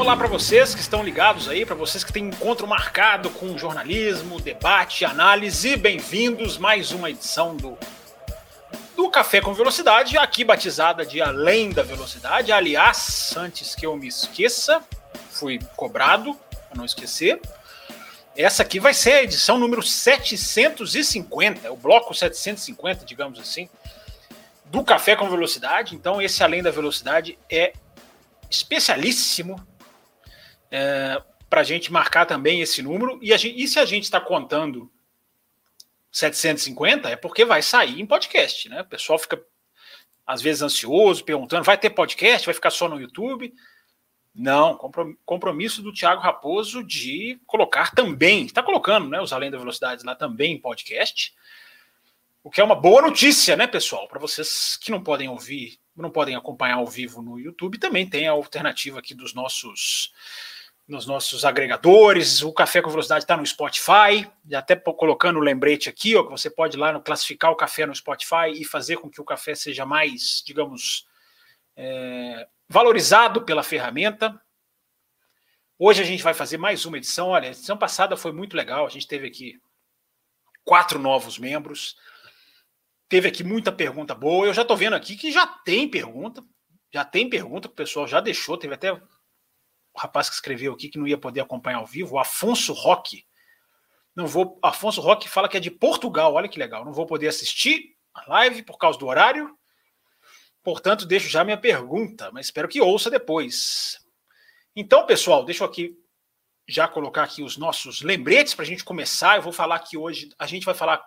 Olá para vocês que estão ligados aí, para vocês que têm encontro marcado com jornalismo, debate, análise. Bem-vindos mais uma edição do do Café com Velocidade, aqui batizada de Além da Velocidade. Aliás, antes que eu me esqueça, fui cobrado para não esquecer. Essa aqui vai ser a edição número 750, o bloco 750, digamos assim, do Café com Velocidade. Então, esse Além da Velocidade é especialíssimo é, para a gente marcar também esse número. E, gente, e se a gente está contando 750 é porque vai sair em podcast, né? O pessoal fica às vezes ansioso, perguntando: vai ter podcast? Vai ficar só no YouTube? Não, compromisso do Thiago Raposo de colocar também, está colocando, né, os Além da Velocidade lá também em podcast. O que é uma boa notícia, né, pessoal? Para vocês que não podem ouvir, não podem acompanhar ao vivo no YouTube, também tem a alternativa aqui dos nossos nos nossos agregadores. O Café com Velocidade está no Spotify, já até colocando o lembrete aqui, ó, que você pode ir lá no, classificar o café no Spotify e fazer com que o café seja mais, digamos, é, valorizado pela ferramenta. Hoje a gente vai fazer mais uma edição. Olha, a edição passada foi muito legal. A gente teve aqui quatro novos membros. Teve aqui muita pergunta boa. Eu já estou vendo aqui que já tem pergunta. Já tem pergunta que o pessoal já deixou. Teve até o rapaz que escreveu aqui que não ia poder acompanhar ao vivo, o Afonso Roque. Não vou. Afonso Roque fala que é de Portugal. Olha que legal. Não vou poder assistir a live por causa do horário. Portanto, deixo já minha pergunta, mas espero que ouça depois. Então, pessoal, deixa eu aqui já colocar aqui os nossos lembretes para a gente começar. Eu vou falar que hoje a gente vai falar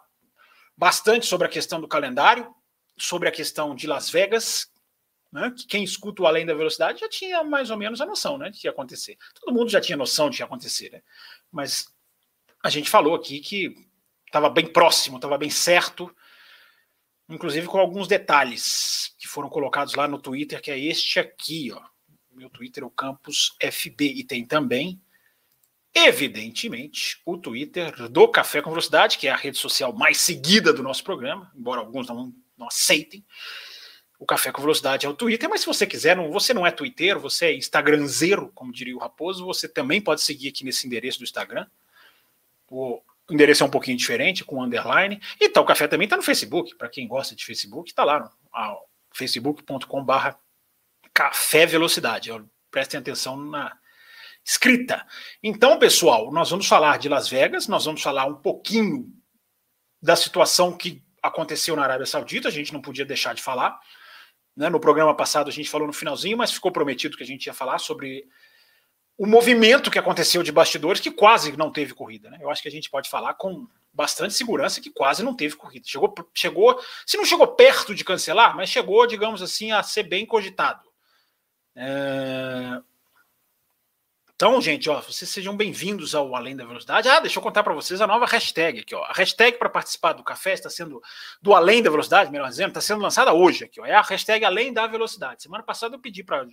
bastante sobre a questão do calendário, sobre a questão de Las Vegas, né, que quem escuta o Além da Velocidade já tinha mais ou menos a noção né, de que ia acontecer. Todo mundo já tinha noção de que ia acontecer, né? mas a gente falou aqui que estava bem próximo, estava bem certo, inclusive com alguns detalhes que foram colocados lá no Twitter, que é este aqui, ó. Meu Twitter é o Campus FB e tem também, evidentemente, o Twitter do Café com Velocidade, que é a rede social mais seguida do nosso programa, embora alguns não, não aceitem. O Café com Velocidade é o Twitter, mas se você quiser, não, você não é twitteiro, você é instagramzeiro, como diria o Raposo, você também pode seguir aqui nesse endereço do Instagram. O endereço é um pouquinho diferente, com underline. E tá, o café também está no Facebook, para quem gosta de Facebook, está lá no facebook.com/barra Café Velocidade. Prestem atenção na escrita. Então, pessoal, nós vamos falar de Las Vegas, nós vamos falar um pouquinho da situação que aconteceu na Arábia Saudita, a gente não podia deixar de falar. Né? No programa passado a gente falou no finalzinho, mas ficou prometido que a gente ia falar sobre o movimento que aconteceu de bastidores que quase não teve corrida. Né? Eu acho que a gente pode falar com bastante segurança que quase não teve corrida. Chegou, chegou, se não chegou perto de cancelar, mas chegou, digamos assim, a ser bem cogitado. É... Então, gente, ó, vocês sejam bem-vindos ao Além da Velocidade. Ah, deixa eu contar para vocês a nova hashtag aqui, ó. A hashtag para participar do café está sendo do Além da Velocidade, melhor dizendo, está sendo lançada hoje aqui, ó. É a hashtag Além da Velocidade. Semana passada eu pedi para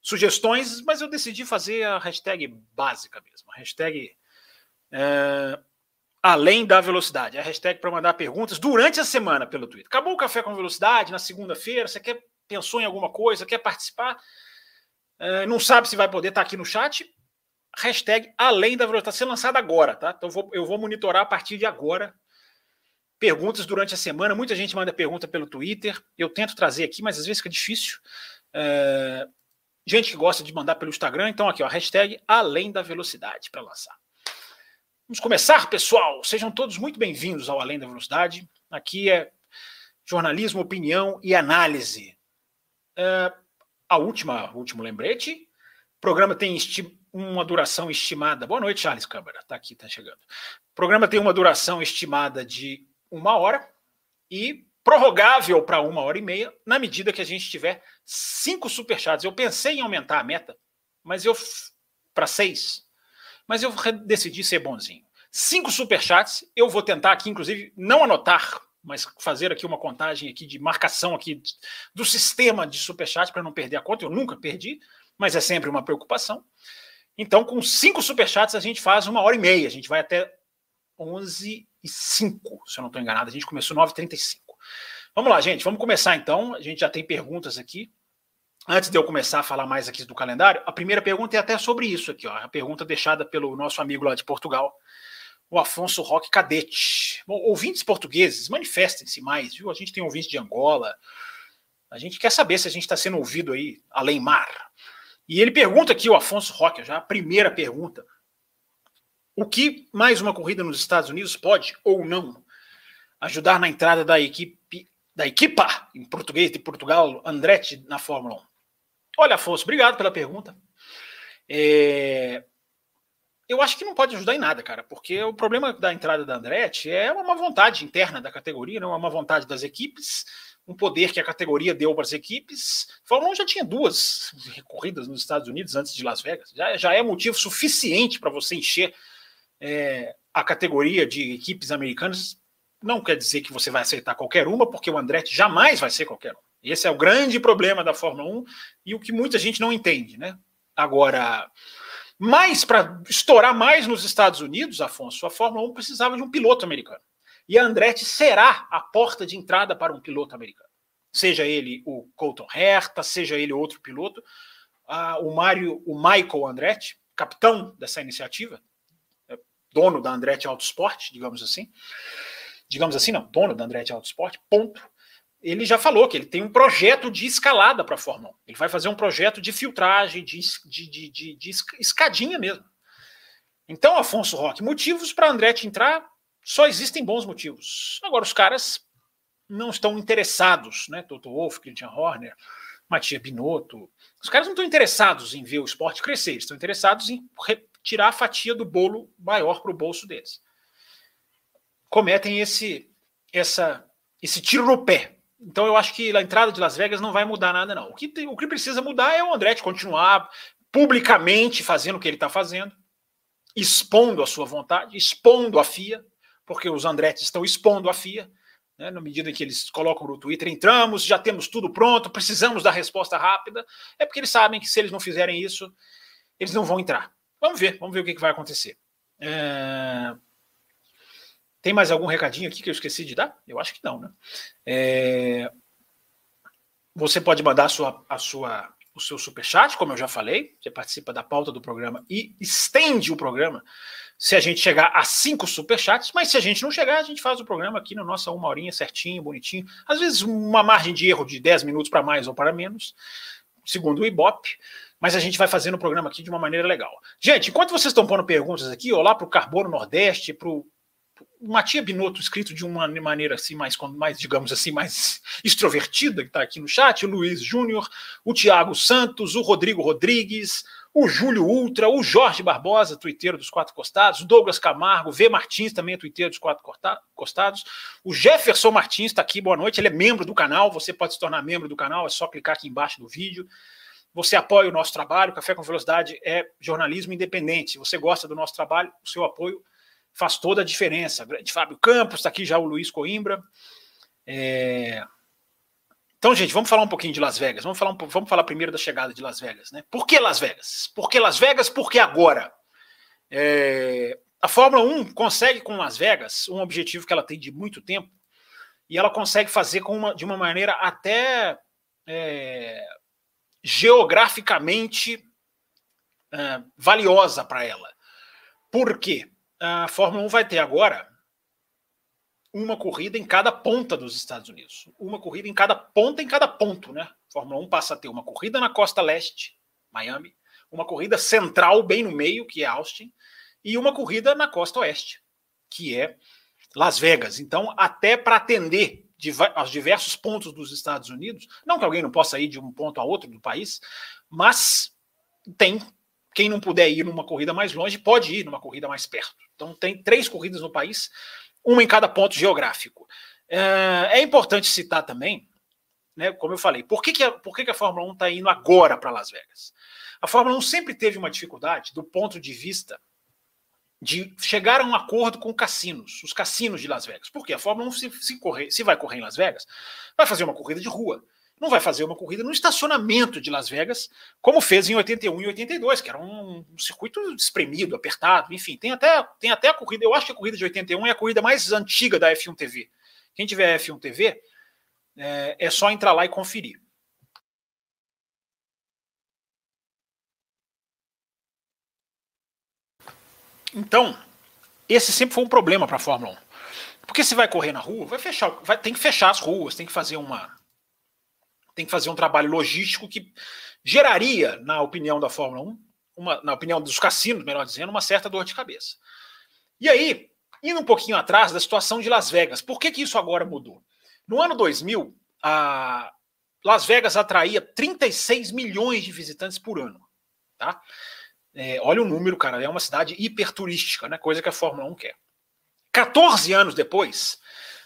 sugestões, mas eu decidi fazer a hashtag básica mesmo. A hashtag é, Além da Velocidade. É a hashtag para mandar perguntas durante a semana pelo Twitter. Acabou o café com velocidade na segunda-feira, você quer pensou em alguma coisa, quer participar? Uh, não sabe se vai poder estar tá aqui no chat. Hashtag além da velocidade. Está sendo lançada agora, tá? Então eu vou, eu vou monitorar a partir de agora. Perguntas durante a semana. Muita gente manda pergunta pelo Twitter. Eu tento trazer aqui, mas às vezes fica difícil. Uh, gente que gosta de mandar pelo Instagram. Então, aqui, ó, hashtag além da velocidade para lançar. Vamos começar, pessoal. Sejam todos muito bem-vindos ao Além da Velocidade. Aqui é jornalismo, opinião e análise. Uh, a última, último lembrete. O programa tem uma duração estimada. Boa noite, Charles Câmara. Está aqui, está chegando. O programa tem uma duração estimada de uma hora e prorrogável para uma hora e meia, na medida que a gente tiver cinco superchats. Eu pensei em aumentar a meta, mas eu para seis, mas eu decidi ser bonzinho. cinco superchats. Eu vou tentar aqui, inclusive, não anotar, mas fazer aqui uma contagem aqui de marcação aqui do sistema de superchat para não perder a conta. Eu nunca perdi, mas é sempre uma preocupação. Então, com cinco superchats, a gente faz uma hora e meia. A gente vai até 11 e 5, se eu não estou enganado. A gente começou 9h35. Vamos lá, gente. Vamos começar então. A gente já tem perguntas aqui. Antes de eu começar a falar mais aqui do calendário, a primeira pergunta é até sobre isso aqui, ó. A pergunta deixada pelo nosso amigo lá de Portugal, o Afonso Roque Cadete. Bom, ouvintes portugueses, manifestem-se mais, viu? A gente tem ouvintes de Angola. A gente quer saber se a gente está sendo ouvido aí além mar. E ele pergunta aqui, o Afonso Roque, já a primeira pergunta. O que mais uma corrida nos Estados Unidos pode ou não ajudar na entrada da equipe da equipa em português de Portugal, Andretti na Fórmula 1? Olha, Afonso, obrigado pela pergunta. É... Eu acho que não pode ajudar em nada, cara, porque o problema da entrada da Andretti é uma vontade interna da categoria, não é uma vontade das equipes, um poder que a categoria deu para as equipes. Fórmula 1 já tinha duas corridas nos Estados Unidos antes de Las Vegas, já, já é motivo suficiente para você encher é, a categoria de equipes americanas. Não quer dizer que você vai aceitar qualquer uma, porque o Andretti jamais vai ser qualquer um. Esse é o grande problema da Fórmula 1 e o que muita gente não entende, né? Agora, mais para estourar mais nos Estados Unidos, Afonso, a Fórmula 1 precisava de um piloto americano. E a Andretti será a porta de entrada para um piloto americano. Seja ele o Colton Herta, seja ele outro piloto, o Mário, o Michael Andretti, capitão dessa iniciativa, é dono da Andretti Autosport, digamos assim. Digamos assim, não, dono da Andretti Autosport, ponto ele já falou que ele tem um projeto de escalada para a Fórmula 1. Ele vai fazer um projeto de filtragem, de, de, de, de, escadinha mesmo. Então, Afonso Roque, motivos para Andretti entrar, só existem bons motivos. Agora, os caras não estão interessados, né? Toto Wolff, Christian Horner, Matias Binotto. Os caras não estão interessados em ver o esporte crescer, estão interessados em tirar a fatia do bolo maior para o bolso deles. Cometem esse, essa, esse tiro no pé, então eu acho que a entrada de Las Vegas não vai mudar nada, não. O que, o que precisa mudar é o Andretti continuar publicamente fazendo o que ele está fazendo, expondo a sua vontade, expondo a FIA, porque os Andretti estão expondo a FIA, né, na medida em que eles colocam no Twitter, entramos, já temos tudo pronto, precisamos da resposta rápida, é porque eles sabem que se eles não fizerem isso, eles não vão entrar. Vamos ver, vamos ver o que, que vai acontecer. É... Tem mais algum recadinho aqui que eu esqueci de dar? Eu acho que não, né? É... Você pode mandar a sua, a sua, o seu superchat, como eu já falei. Você participa da pauta do programa e estende o programa se a gente chegar a cinco superchats. Mas se a gente não chegar, a gente faz o programa aqui na nossa uma horinha certinho, bonitinho. Às vezes uma margem de erro de 10 minutos para mais ou para menos, segundo o Ibope mas a gente vai fazendo o programa aqui de uma maneira legal. Gente, enquanto vocês estão pondo perguntas aqui, olá para o Carbono Nordeste, para o Matia Binotto, escrito de uma maneira assim, mais, mais digamos assim, mais extrovertida, que está aqui no chat, o Luiz Júnior, o Tiago Santos, o Rodrigo Rodrigues, o Júlio Ultra, o Jorge Barbosa, tuiteiro dos Quatro Costados, Douglas Camargo, V Martins, também é tuiteiro dos Quatro Costados, o Jefferson Martins está aqui, boa noite, ele é membro do canal, você pode se tornar membro do canal, é só clicar aqui embaixo do vídeo. Você apoia o nosso trabalho, Café com Velocidade é jornalismo independente. Você gosta do nosso trabalho, o seu apoio faz toda a diferença. Grande Fábio Campos, está aqui já o Luiz Coimbra. É... Então, gente, vamos falar um pouquinho de Las Vegas. Vamos falar, um, vamos falar primeiro da chegada de Las Vegas. Né? Por que Las Vegas? Por que Las Vegas? Por que agora? É... A Fórmula 1 consegue com Las Vegas um objetivo que ela tem de muito tempo e ela consegue fazer uma, de uma maneira até é... geograficamente é, valiosa para ela. Por quê? A Fórmula 1 vai ter agora uma corrida em cada ponta dos Estados Unidos. Uma corrida em cada ponta, em cada ponto, né? A Fórmula 1 passa a ter uma corrida na costa leste, Miami, uma corrida central, bem no meio, que é Austin, e uma corrida na costa oeste, que é Las Vegas. Então, até para atender aos diversos pontos dos Estados Unidos, não que alguém não possa ir de um ponto a outro do país, mas tem quem não puder ir numa corrida mais longe pode ir numa corrida mais perto. Então, tem três corridas no país, uma em cada ponto geográfico. É, é importante citar também, né, como eu falei, por que, que, a, por que, que a Fórmula 1 está indo agora para Las Vegas? A Fórmula 1 sempre teve uma dificuldade do ponto de vista de chegar a um acordo com cassinos, os cassinos de Las Vegas. Porque a Fórmula 1, se, se, correr, se vai correr em Las Vegas, vai fazer uma corrida de rua. Não vai fazer uma corrida no estacionamento de Las Vegas, como fez em 81 e 82, que era um, um circuito espremido, apertado, enfim. Tem até, tem até a corrida, eu acho que a corrida de 81 é a corrida mais antiga da F1 TV. Quem tiver F1 TV, é, é só entrar lá e conferir. Então, esse sempre foi um problema para a Fórmula 1. Porque se vai correr na rua, vai fechar, vai, tem que fechar as ruas, tem que fazer uma tem que fazer um trabalho logístico que geraria, na opinião da Fórmula 1, uma, na opinião dos cassinos, melhor dizendo, uma certa dor de cabeça. E aí, indo um pouquinho atrás da situação de Las Vegas, por que, que isso agora mudou? No ano 2000, a Las Vegas atraía 36 milhões de visitantes por ano. Tá? É, olha o número, cara, é uma cidade hiperturística, né? coisa que a Fórmula 1 quer. 14 anos depois,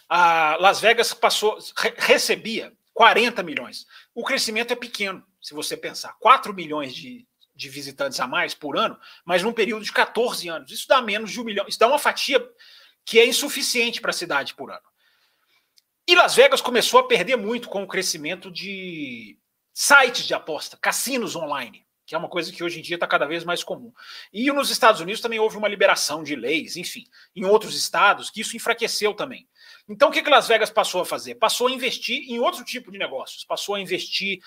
a Las Vegas passou, re, recebia 40 milhões. O crescimento é pequeno, se você pensar. 4 milhões de, de visitantes a mais por ano, mas num período de 14 anos. Isso dá menos de um milhão. Isso dá uma fatia que é insuficiente para a cidade por ano. E Las Vegas começou a perder muito com o crescimento de sites de aposta, cassinos online que é uma coisa que hoje em dia está cada vez mais comum. E nos Estados Unidos também houve uma liberação de leis, enfim, em outros estados, que isso enfraqueceu também. Então, o que, que Las Vegas passou a fazer? Passou a investir em outro tipo de negócios, passou a investir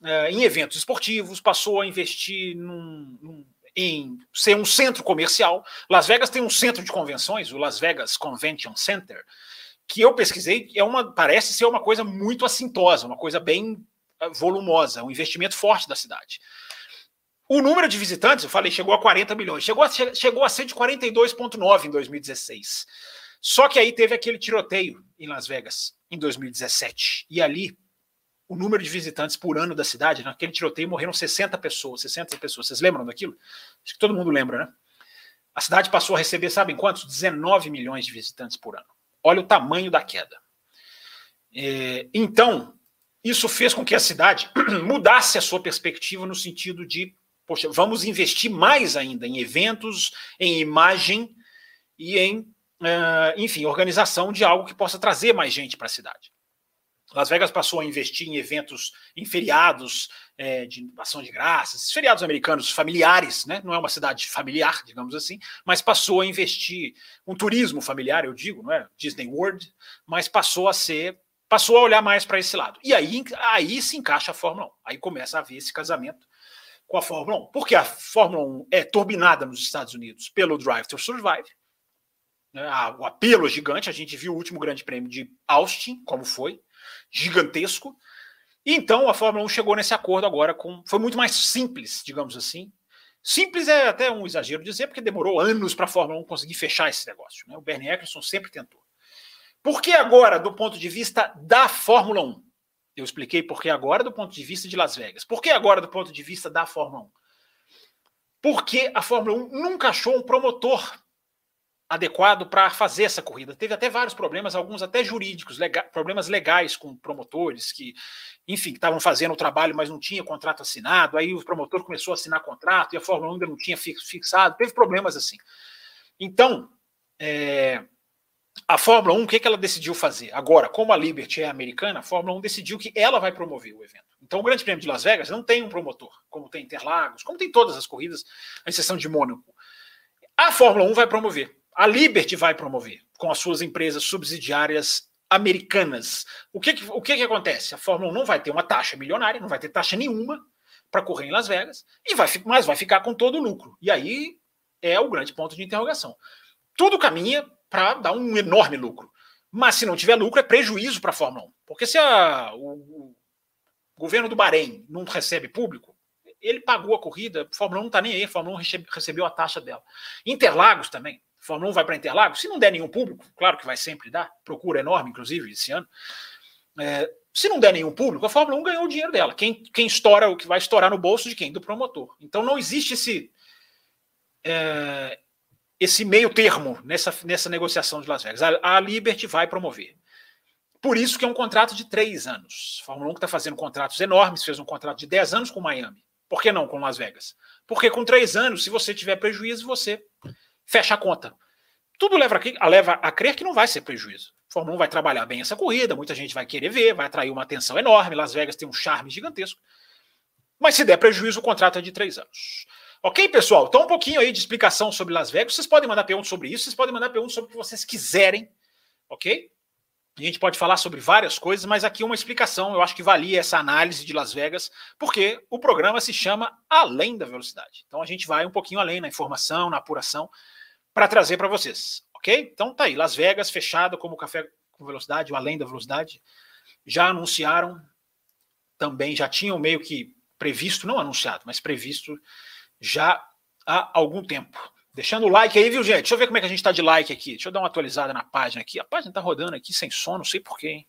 uh, em eventos esportivos, passou a investir num, num, em ser um centro comercial. Las Vegas tem um centro de convenções, o Las Vegas Convention Center, que eu pesquisei, é uma, parece ser uma coisa muito assintosa, uma coisa bem eh, volumosa, um investimento forte da cidade. O número de visitantes, eu falei, chegou a 40 milhões. Chegou a, chegou a ser de 42,9 em 2016. Só que aí teve aquele tiroteio em Las Vegas, em 2017. E ali, o número de visitantes por ano da cidade, naquele tiroteio morreram 60 pessoas. 60 pessoas. Vocês lembram daquilo? Acho que todo mundo lembra, né? A cidade passou a receber, sabem quantos? 19 milhões de visitantes por ano. Olha o tamanho da queda. É, então, isso fez com que a cidade mudasse a sua perspectiva no sentido de poxa, vamos investir mais ainda em eventos, em imagem e em, enfim, organização de algo que possa trazer mais gente para a cidade. Las Vegas passou a investir em eventos, em feriados é, de ação de graças, feriados americanos familiares, né? não é uma cidade familiar, digamos assim, mas passou a investir um turismo familiar, eu digo, não é Disney World, mas passou a ser, passou a olhar mais para esse lado. E aí, aí se encaixa a Fórmula 1. Aí começa a haver esse casamento com a Fórmula 1. Porque a Fórmula 1 é turbinada nos Estados Unidos pelo Drive to Survive. Né? O apelo é gigante. A gente viu o último grande prêmio de Austin, como foi. Gigantesco. E então a Fórmula 1 chegou nesse acordo agora com. Foi muito mais simples, digamos assim. Simples é até um exagero dizer, porque demorou anos para a Fórmula 1 conseguir fechar esse negócio. Né? O Bernie Eccleston sempre tentou. Por que agora, do ponto de vista da Fórmula 1? Eu expliquei por que agora do ponto de vista de Las Vegas. Por que agora do ponto de vista da Fórmula 1? Porque a Fórmula 1 nunca achou um promotor adequado para fazer essa corrida. Teve até vários problemas, alguns até jurídicos, lega problemas legais com promotores que, enfim, estavam fazendo o trabalho, mas não tinha contrato assinado. Aí o promotor começou a assinar contrato e a Fórmula 1 ainda não tinha fixado. Teve problemas assim. Então, é, a Fórmula 1, o que, que ela decidiu fazer? Agora, como a Liberty é americana, a Fórmula 1 decidiu que ela vai promover o evento. Então, o Grande Prêmio de Las Vegas não tem um promotor, como tem Interlagos, como tem todas as corridas, a exceção de Mônaco. A Fórmula 1 vai promover. A Liberty vai promover, com as suas empresas subsidiárias americanas. O que, o que, que acontece? A Fórmula 1 não vai ter uma taxa milionária, não vai ter taxa nenhuma para correr em Las Vegas, e vai, mas vai ficar com todo o lucro. E aí é o grande ponto de interrogação. Tudo caminha para dar um enorme lucro. Mas se não tiver lucro, é prejuízo para a Fórmula 1. Porque se a, o, o, governo do Bahrein não recebe público, ele pagou a corrida, a Fórmula 1 não está nem aí, a Fórmula 1 recebeu a taxa dela. Interlagos também. Fórmula 1 vai para Interlagos, se não der nenhum público, claro que vai sempre dar, procura enorme, inclusive, esse ano. É, se não der nenhum público, a Fórmula 1 ganhou o dinheiro dela. Quem, quem estoura, o que vai estourar no bolso de quem? Do promotor. Então não existe esse. É, esse meio termo nessa, nessa negociação de Las Vegas. A, a Liberty vai promover. Por isso que é um contrato de três anos. A Fórmula 1 está fazendo contratos enormes, fez um contrato de 10 anos com Miami. Por que não com Las Vegas? Porque com três anos, se você tiver prejuízo, você fecha a conta. Tudo leva a, leva a crer que não vai ser prejuízo. A Fórmula 1 vai trabalhar bem essa corrida, muita gente vai querer ver, vai atrair uma atenção enorme. Las Vegas tem um charme gigantesco. Mas se der prejuízo, o contrato é de três anos. Ok, pessoal? Então, um pouquinho aí de explicação sobre Las Vegas. Vocês podem mandar perguntas sobre isso, vocês podem mandar perguntas sobre o que vocês quiserem, ok? A gente pode falar sobre várias coisas, mas aqui uma explicação, eu acho que valia essa análise de Las Vegas, porque o programa se chama Além da Velocidade. Então a gente vai um pouquinho além na informação, na apuração, para trazer para vocês, ok? Então tá aí, Las Vegas fechada como café com velocidade, o Além da Velocidade. Já anunciaram, também já tinham meio que previsto, não anunciado, mas previsto já há algum tempo. Deixando o like aí, viu, gente? Deixa eu ver como é que a gente está de like aqui. Deixa eu dar uma atualizada na página aqui. A página está rodando aqui sem som, não sei porquê, hein?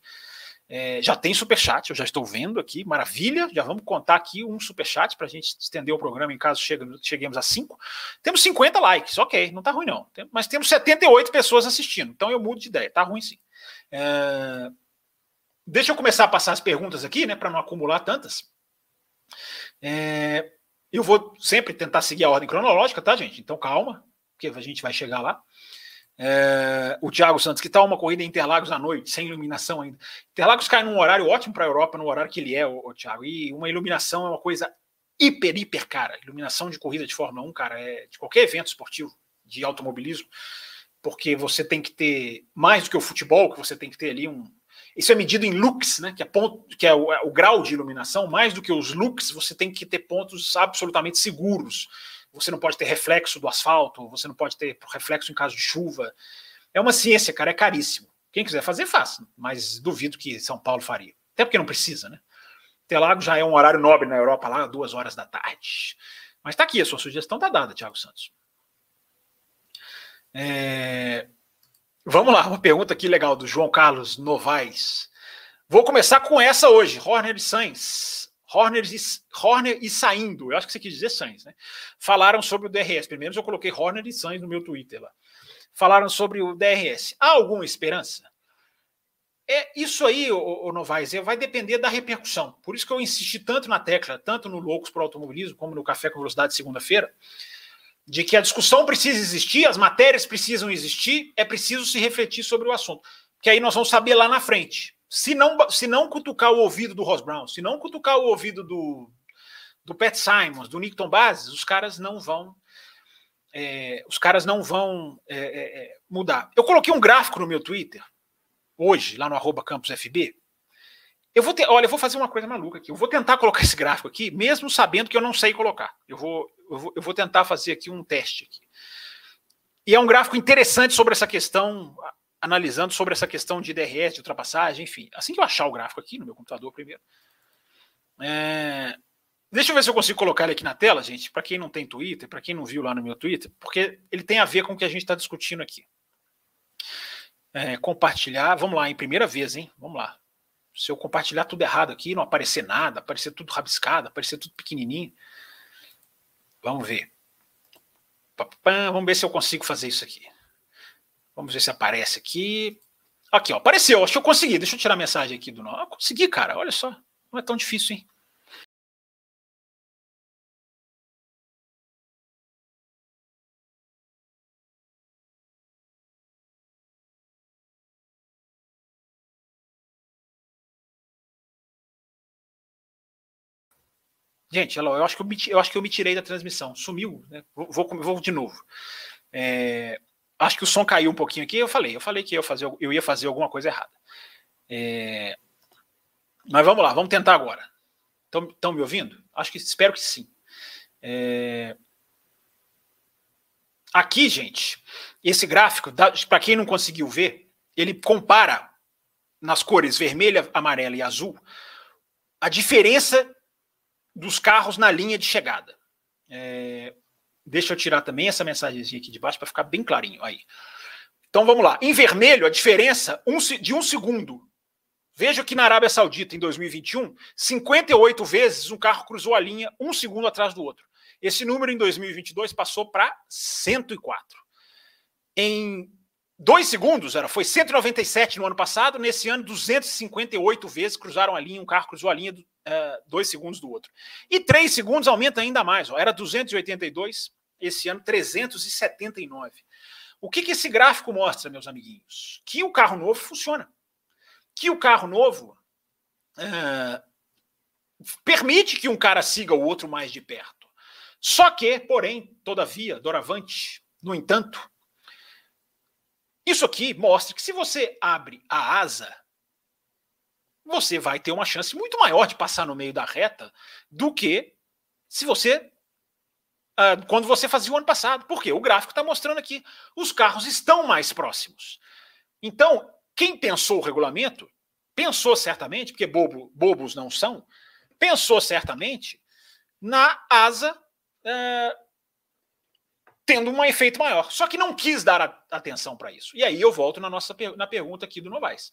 É, já tem superchat, eu já estou vendo aqui, maravilha. Já vamos contar aqui um superchat para a gente estender o programa em caso cheguemos a 5. Temos 50 likes, ok, não está ruim não. Mas temos 78 pessoas assistindo, então eu mudo de ideia, tá ruim sim. É, deixa eu começar a passar as perguntas aqui, né, para não acumular tantas. É, eu vou sempre tentar seguir a ordem cronológica, tá, gente? Então calma, porque a gente vai chegar lá. É, o Thiago Santos, que tal uma corrida em Interlagos à noite, sem iluminação ainda? Interlagos cai num horário ótimo para a Europa, no horário que ele é, o, o Thiago. E uma iluminação é uma coisa hiper, hiper cara. Iluminação de corrida de Fórmula 1, cara, é de qualquer evento esportivo de automobilismo, porque você tem que ter mais do que o futebol, que você tem que ter ali um, isso é medido em lux, né, que, é, ponto, que é o, é o grau de iluminação. Mais do que os lux, você tem que ter pontos absolutamente seguros. Você não pode ter reflexo do asfalto, você não pode ter reflexo em caso de chuva. É uma ciência, cara, é caríssimo. Quem quiser fazer, faça, mas duvido que São Paulo faria. Até porque não precisa, né? Interlagos já é um horário nobre na Europa, lá, duas horas da tarde. Mas tá aqui, a sua sugestão tá dada, Thiago Santos. É... Vamos lá, uma pergunta aqui legal do João Carlos Novaes. Vou começar com essa hoje, Horner e Sainz. Horner e, Horner e saindo, eu acho que você quis dizer Sainz, né? Falaram sobre o DRS. Primeiro eu coloquei Horner e Sainz no meu Twitter lá. Falaram sobre o DRS. Há alguma esperança? É isso aí, o, o Novaes, vai depender da repercussão. Por isso que eu insisti tanto na tecla, tanto no Loucos para o Automobilismo, como no Café com Velocidade segunda-feira, de que a discussão precisa existir, as matérias precisam existir, é preciso se refletir sobre o assunto. Que aí nós vamos saber lá na frente. Se não, se não cutucar o ouvido do Ross Brown, se não cutucar o ouvido do, do Pat Simons, do Nickton Bases, os caras não vão. É, os caras não vão é, é, é mudar. Eu coloquei um gráfico no meu Twitter, hoje, lá no arroba campusfb. Eu vou ter, olha, eu vou fazer uma coisa maluca aqui. Eu vou tentar colocar esse gráfico aqui, mesmo sabendo que eu não sei colocar. Eu vou, eu vou, eu vou tentar fazer aqui um teste. Aqui. E é um gráfico interessante sobre essa questão, analisando sobre essa questão de DRS, de ultrapassagem, enfim. Assim que eu achar o gráfico aqui no meu computador primeiro. É... Deixa eu ver se eu consigo colocar ele aqui na tela, gente, para quem não tem Twitter, para quem não viu lá no meu Twitter, porque ele tem a ver com o que a gente está discutindo aqui. É, compartilhar, vamos lá, em primeira vez, hein? Vamos lá. Se eu compartilhar tudo errado aqui, não aparecer nada, aparecer tudo rabiscado, aparecer tudo pequenininho, Vamos ver. Vamos ver se eu consigo fazer isso aqui. Vamos ver se aparece aqui. Aqui, ó, apareceu. Acho que eu consegui. Deixa eu tirar a mensagem aqui do. Ah, consegui, cara. Olha só. Não é tão difícil, hein? Gente, eu acho que eu me, eu acho que eu me tirei da transmissão. Sumiu, né? Vou, vou, vou de novo. É, acho que o som caiu um pouquinho aqui. Eu falei, eu falei que eu, fazer, eu ia fazer alguma coisa errada. É, mas vamos lá, vamos tentar agora. Estão me ouvindo? Acho que espero que sim. É, aqui, gente, esse gráfico, para quem não conseguiu ver, ele compara nas cores vermelha, amarela e azul a diferença dos carros na linha de chegada. É, deixa eu tirar também essa mensagenzinha aqui de baixo para ficar bem clarinho aí. Então vamos lá. Em vermelho, a diferença de um segundo. Veja que na Arábia Saudita, em 2021, 58 vezes um carro cruzou a linha um segundo atrás do outro. Esse número em 2022 passou para 104. Em dois segundos, era, foi 197 no ano passado, nesse ano 258 vezes cruzaram a linha, um carro cruzou a linha uh, dois segundos do outro. E três segundos aumenta ainda mais, ó, era 282, esse ano 379. O que, que esse gráfico mostra, meus amiguinhos? Que o carro novo funciona. Que o carro novo é, permite que um cara siga o outro mais de perto. Só que, porém, todavia, doravante, no entanto, isso aqui mostra que se você abre a asa, você vai ter uma chance muito maior de passar no meio da reta do que se você uh, quando você fazia o ano passado. Porque o gráfico está mostrando aqui, os carros estão mais próximos. Então, quem pensou o regulamento, pensou certamente, porque bobo, bobos não são, pensou certamente na asa uh, tendo um efeito maior. Só que não quis dar a, atenção para isso. E aí eu volto na nossa na pergunta aqui do Novaes.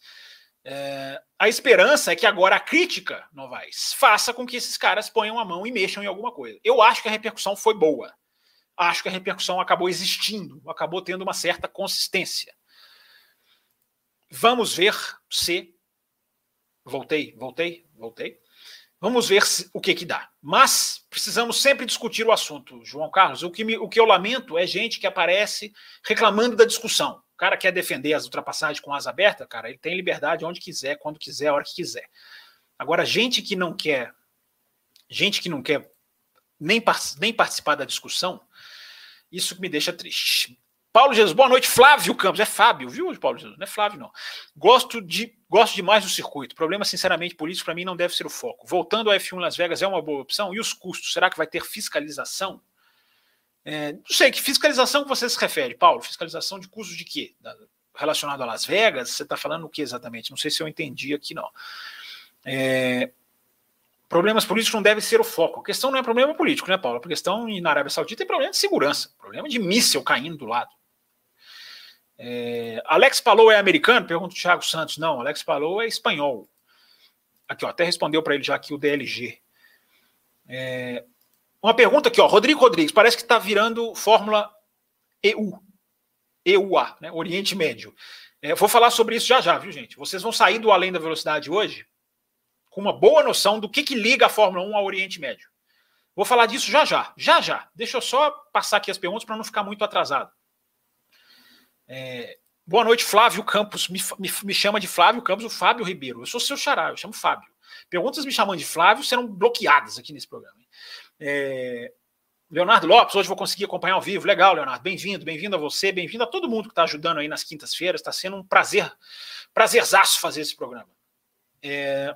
É, a esperança é que agora a crítica, Novaes, faça com que esses caras ponham a mão e mexam em alguma coisa. Eu acho que a repercussão foi boa. Acho que a repercussão acabou existindo, acabou tendo uma certa consistência. Vamos ver se. Voltei, voltei, voltei. Vamos ver se, o que que dá. Mas precisamos sempre discutir o assunto, João Carlos. O que, me, o que eu lamento é gente que aparece reclamando da discussão. Cara quer defender as ultrapassagens com asa aberta, cara, ele tem liberdade onde quiser, quando quiser, a hora que quiser. Agora, gente que não quer, gente que não quer nem, nem participar da discussão, isso me deixa triste. Paulo Jesus, boa noite. Flávio Campos, é Fábio, viu, Paulo Jesus? Não é Flávio, não. Gosto, de, gosto demais do circuito. Problema, sinceramente, político, para mim, não deve ser o foco. Voltando ao F1 Las Vegas, é uma boa opção. E os custos? Será que vai ter fiscalização? É, não sei, que fiscalização que você se refere, Paulo? Fiscalização de custos de quê? Relacionado a Las Vegas? Você está falando o que exatamente? Não sei se eu entendi aqui, não. É, problemas políticos não devem ser o foco. A questão não é problema político, né, Paulo? A questão na Arábia Saudita é problema de segurança, problema de míssil caindo do lado. É, Alex Palou é americano? Pergunta o Thiago Santos. Não, Alex Palou é espanhol. Aqui, ó, até respondeu para ele já aqui o DLG. É, uma pergunta aqui, ó, Rodrigo Rodrigues, parece que está virando Fórmula EU. EUA, né, Oriente Médio. É, vou falar sobre isso já já, viu, gente? Vocês vão sair do Além da Velocidade hoje com uma boa noção do que, que liga a Fórmula 1 ao Oriente Médio. Vou falar disso já já, já já. Deixa eu só passar aqui as perguntas para não ficar muito atrasado. É, boa noite, Flávio Campos. Me, me, me, chama de Flávio Campos, o Fábio Ribeiro. Eu sou seu xará, eu chamo Fábio. Perguntas me chamando de Flávio serão bloqueadas aqui nesse programa. É, Leonardo Lopes, hoje vou conseguir acompanhar ao vivo. Legal, Leonardo. Bem-vindo, bem-vindo a você, bem-vindo a todo mundo que está ajudando aí nas quintas-feiras. Está sendo um prazer, prazerzaço fazer esse programa. É,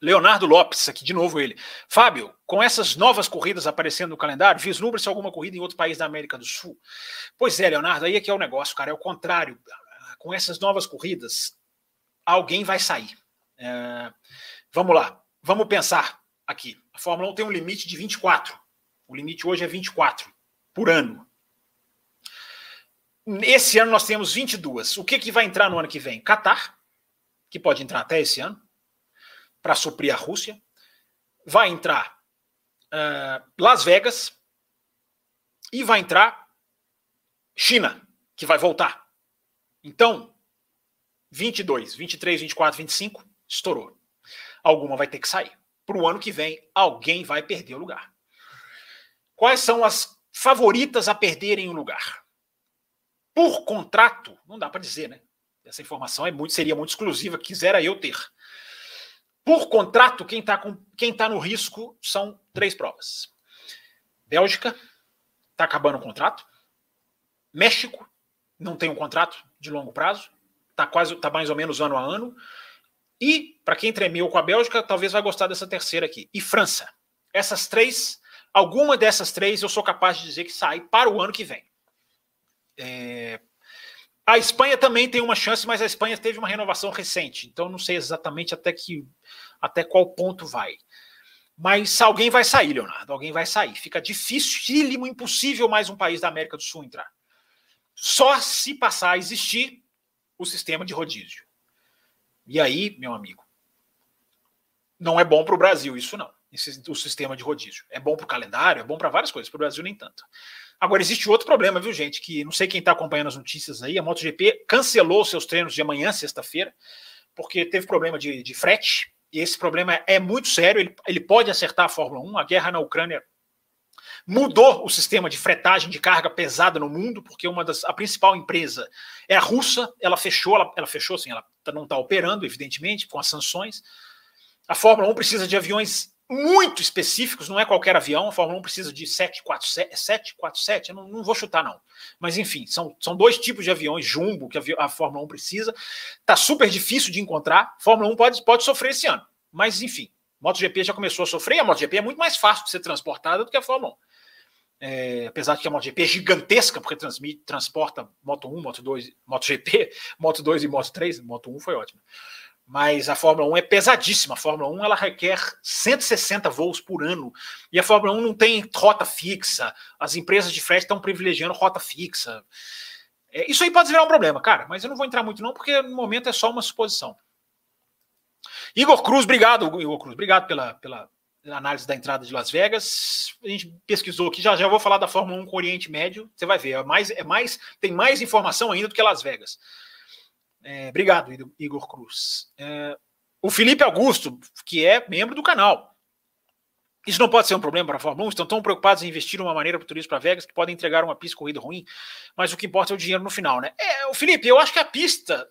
Leonardo Lopes, aqui de novo ele. Fábio, com essas novas corridas aparecendo no calendário, vislumbra-se alguma corrida em outro país da América do Sul? Pois é, Leonardo, aí é que é o negócio, cara, é o contrário. Com essas novas corridas, alguém vai sair. É... Vamos lá, vamos pensar aqui. A Fórmula 1 tem um limite de 24. O limite hoje é 24 por ano. Esse ano nós temos 22. O que, que vai entrar no ano que vem? Qatar, que pode entrar até esse ano para suprir a Rússia. Vai entrar uh, Las Vegas e vai entrar China, que vai voltar. Então, 22, 23, 24, 25, estourou. Alguma vai ter que sair. Para o ano que vem, alguém vai perder o lugar. Quais são as favoritas a perderem o lugar? Por contrato, não dá para dizer, né? Essa informação é muito, seria muito exclusiva, quisera eu ter. Por contrato, quem está tá no risco são três provas. Bélgica está acabando o contrato. México não tem um contrato de longo prazo, está tá mais ou menos ano a ano. E para quem tremeu com a Bélgica, talvez vai gostar dessa terceira aqui. E França. Essas três, alguma dessas três eu sou capaz de dizer que sai para o ano que vem. É, a Espanha também tem uma chance, mas a Espanha teve uma renovação recente, então não sei exatamente até que até qual ponto vai. Mas alguém vai sair, Leonardo, alguém vai sair. Fica dificílimo, impossível mais um país da América do Sul entrar. Só se passar a existir o sistema de rodízio. E aí, meu amigo, não é bom para o Brasil isso não, esse, o sistema de rodízio. É bom para o calendário, é bom para várias coisas, para o Brasil nem tanto. Agora, existe outro problema, viu, gente? Que não sei quem está acompanhando as notícias aí. A MotoGP cancelou seus treinos de amanhã, sexta-feira, porque teve problema de, de, frete. E esse problema é muito sério. Ele, ele pode acertar a Fórmula 1. A guerra na Ucrânia mudou o sistema de fretagem de carga pesada no mundo, porque uma das a principal empresa é a russa, ela fechou, ela, ela fechou assim, ela tá, não está operando, evidentemente, com as sanções. A Fórmula 1 precisa de aviões muito específicos, não é qualquer avião, a Fórmula 1 precisa de 747, 747 eu não, não vou chutar não, mas enfim, são, são dois tipos de aviões jumbo que a, a Fórmula 1 precisa, tá super difícil de encontrar, a Fórmula 1 pode, pode sofrer esse ano, mas enfim, MotoGP já começou a sofrer, a MotoGP é muito mais fácil de ser transportada do que a Fórmula 1. É, apesar de que a MotoGP é gigantesca, porque transmite, transporta Moto 1, Moto 2, MotoGP, Moto 2 e Moto 3, Moto 1 foi ótimo. Mas a Fórmula 1 é pesadíssima. A Fórmula 1 ela requer 160 voos por ano. E a Fórmula 1 não tem rota fixa. As empresas de frete estão privilegiando rota fixa. É, isso aí pode virar um problema, cara. Mas eu não vou entrar muito, não, porque no momento é só uma suposição. Igor Cruz, obrigado, Igor Cruz. Obrigado pela, pela análise da entrada de Las Vegas. A gente pesquisou aqui, já, já vou falar da Fórmula 1 com o Oriente Médio. Você vai ver, é mais, é mais, tem mais informação ainda do que Las Vegas. É, obrigado, Igor Cruz. É, o Felipe Augusto, que é membro do canal. Isso não pode ser um problema para a Fórmula 1. Estão tão preocupados em investir uma maneira para o turismo para Vegas que podem entregar uma pista corrida ruim, mas o que importa é o dinheiro no final, né? É, o Felipe, eu acho que a pista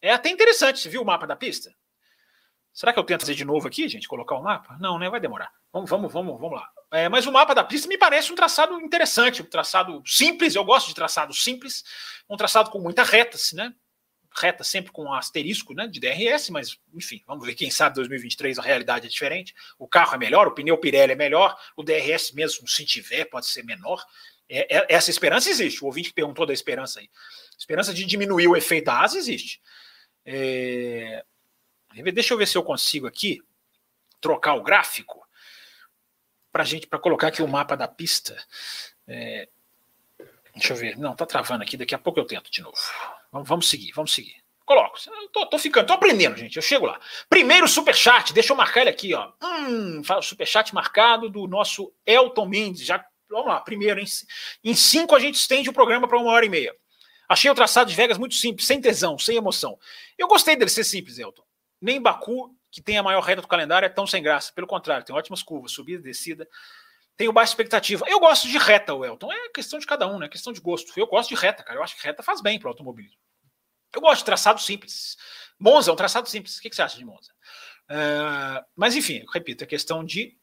é até interessante. Você viu o mapa da pista? Será que eu tento fazer de novo aqui, gente? Colocar o mapa? Não, né? Vai demorar. Vamos, vamos, vamos, vamos lá. É, mas o mapa da pista me parece um traçado interessante, um traçado simples. Eu gosto de traçados simples, um traçado com muita retas, né? reta sempre com um asterisco né, de DRS, mas enfim, vamos ver, quem sabe 2023 a realidade é diferente. O carro é melhor, o pneu Pirelli é melhor, o DRS mesmo, se tiver, pode ser menor. É, é, essa esperança existe. O ouvinte perguntou da esperança aí. Esperança de diminuir o efeito da asa existe. É... Deixa eu ver se eu consigo aqui trocar o gráfico para gente para colocar aqui o mapa da pista. É... Deixa eu ver. Não, tá travando aqui. Daqui a pouco eu tento de novo. Vamos, vamos seguir, vamos seguir. Coloco. Tô, tô, ficando, tô aprendendo, gente. Eu chego lá. Primeiro superchat, deixa eu marcar ele aqui, ó. Hum, superchat marcado do nosso Elton Mendes. Já, vamos lá, primeiro, em, em cinco a gente estende o programa para uma hora e meia. Achei o traçado de Vegas muito simples, sem tesão, sem emoção. Eu gostei dele ser simples, Elton. Nem Baku, que tem a maior reta do calendário, é tão sem graça. Pelo contrário, tem ótimas curvas, subida e descida. Tenho baixa expectativa. Eu gosto de reta, o Elton. É questão de cada um, né? É questão de gosto. Eu gosto de reta, cara. Eu acho que reta faz bem para o automobilismo. Eu gosto de traçado simples. Monza é um traçado simples. O que você acha de Monza? Uh, mas, enfim, repito, é questão de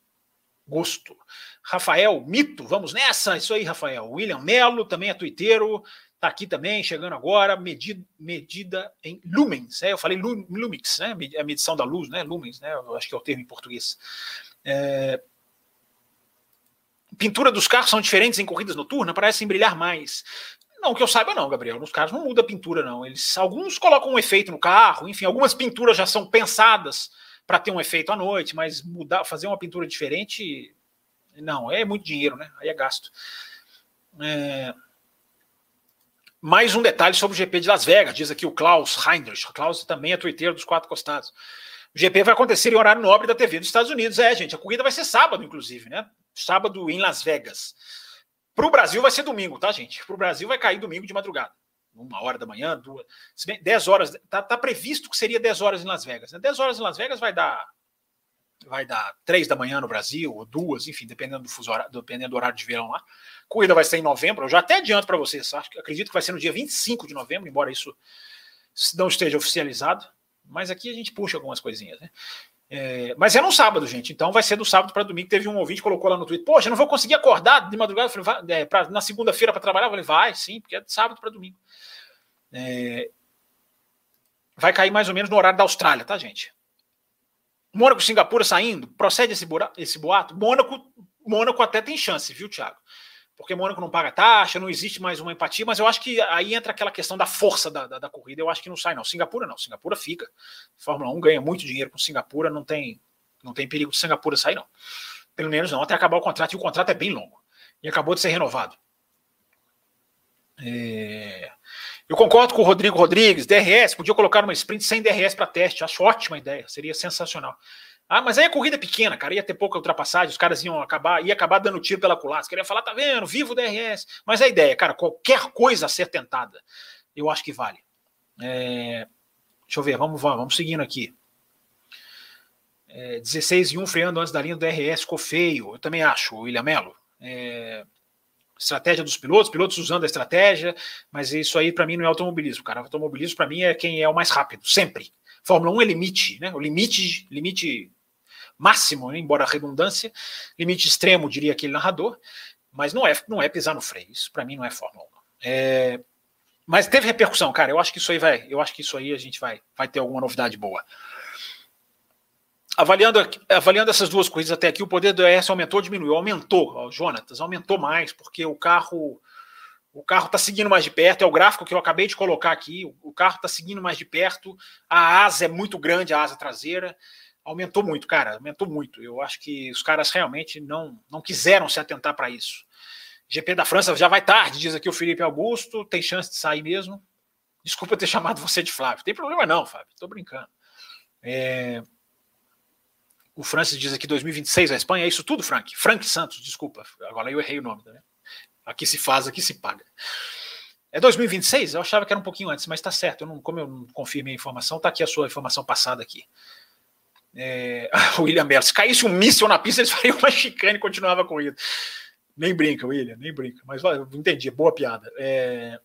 gosto. Rafael Mito, vamos nessa. Isso aí, Rafael. William Melo, também é twitteiro. Tá aqui também, chegando agora, medida, medida em lumens. É, eu falei lumix, né? A medição da luz, né? Lumens, né? Eu acho que é o termo em português. É, pintura dos carros são diferentes em corridas noturnas, parecem brilhar mais. Não, que eu saiba não, Gabriel. Nos carros não muda a pintura, não. Eles, alguns colocam um efeito no carro, enfim, algumas pinturas já são pensadas para ter um efeito à noite, mas mudar, fazer uma pintura diferente, não, é muito dinheiro, né? Aí é gasto. É... Mais um detalhe sobre o GP de Las Vegas, diz aqui o Klaus Heinrich. O Klaus também é twitteiro dos quatro costados. O GP vai acontecer em horário nobre da TV dos Estados Unidos. É, gente, a corrida vai ser sábado, inclusive, né? Sábado em Las Vegas. Para o Brasil vai ser domingo, tá, gente? Para o Brasil vai cair domingo de madrugada. Uma hora da manhã, duas. Se bem, 10 horas. Tá, tá, previsto que seria 10 horas em Las Vegas. Né? 10 horas em Las Vegas vai dar. Vai dar 3 da manhã no Brasil, ou duas, enfim, dependendo do fuso dependendo do horário de verão lá. Corrida vai ser em novembro. Eu já até adianto para vocês. Acho, acredito que vai ser no dia 25 de novembro, embora isso não esteja oficializado. Mas aqui a gente puxa algumas coisinhas, né? É, mas é no sábado, gente. Então vai ser do sábado para domingo. Teve um ouvinte que colocou lá no Twitter: Poxa, não vou conseguir acordar de madrugada falei, vai, é, pra, na segunda-feira para trabalhar. Eu falei: Vai, sim, porque é de sábado para domingo. É, vai cair mais ou menos no horário da Austrália, tá, gente? Mônaco Singapura saindo, procede esse, esse boato? Mônaco, Mônaco até tem chance, viu, Thiago? Porque Mônaco não paga taxa, não existe mais uma empatia, mas eu acho que aí entra aquela questão da força da, da, da, corrida, eu acho que não sai, não. Singapura não, Singapura fica. Fórmula 1 ganha muito dinheiro com Singapura, não tem, não tem perigo de Singapura sair, não. Pelo menos não, até acabar o contrato, e o contrato é bem longo. E acabou de ser renovado. É... Eu concordo com o Rodrigo Rodrigues, DRS, podia colocar uma sprint sem DRS para teste, acho ótima ideia, seria sensacional. Ah, mas aí a corrida é pequena, cara, ia ter pouca ultrapassagem, os caras iam acabar, ia acabar dando tiro pela culatra. Queria falar, tá vendo, vivo o DRS. Mas a ideia, cara, qualquer coisa a ser tentada, eu acho que vale. É... Deixa eu ver, vamos, vamos, vamos seguindo aqui. É, 16 e 1 freando antes da linha do DRS ficou feio. Eu também acho, William Melo. É, estratégia dos pilotos, pilotos usando a estratégia, mas isso aí para mim não é automobilismo, cara. Automobilismo para mim é quem é o mais rápido, sempre. Fórmula 1 é limite, né? O limite, limite máximo, né? embora redundância, limite extremo, diria aquele narrador, mas não é, não é pisar no freio. Isso para mim não é Fórmula 1. É, mas teve repercussão, cara. Eu acho que isso aí vai, eu acho que isso aí a gente vai, vai ter alguma novidade boa. Avaliando, avaliando essas duas corridas até aqui, o poder do ES aumentou ou diminuiu? Aumentou, Jonatas, aumentou mais, porque o carro o carro está seguindo mais de perto, é o gráfico que eu acabei de colocar aqui. O carro está seguindo mais de perto, a asa é muito grande, a asa traseira. Aumentou muito, cara, aumentou muito. Eu acho que os caras realmente não, não quiseram se atentar para isso. GP da França já vai tarde, diz aqui o Felipe Augusto, tem chance de sair mesmo. Desculpa ter chamado você de Flávio. Tem problema não, Fábio, estou brincando. É, o Francis diz aqui 2026 a Espanha. É isso tudo, Frank? Frank Santos, desculpa. Agora eu errei o nome. Né? Aqui se faz, aqui se paga. É 2026? Eu achava que era um pouquinho antes, mas está certo. Eu não, como eu não confirmei a informação, está aqui a sua informação passada aqui. É, William Mello, se caísse um míssil na pista, eles fariam uma chicane e continuava a corrida. Nem brinca, William, nem brinca. Mas entendi, boa piada. É...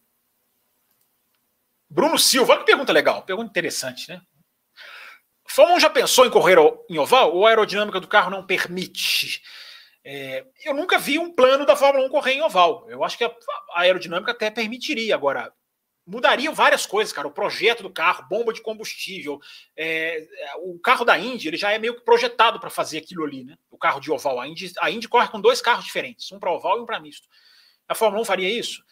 Bruno Silva, que pergunta legal, pergunta interessante, né? 1 já pensou em correr em oval ou a aerodinâmica do carro não permite? É, eu nunca vi um plano da Fórmula 1 correr em oval. Eu acho que a, a aerodinâmica até permitiria. Agora, mudaria várias coisas, cara. O projeto do carro, bomba de combustível, é, o carro da Indy, ele já é meio que projetado para fazer aquilo ali, né? O carro de oval. A Indy, a Indy corre com dois carros diferentes, um para oval e um para misto. A Fórmula 1 faria isso?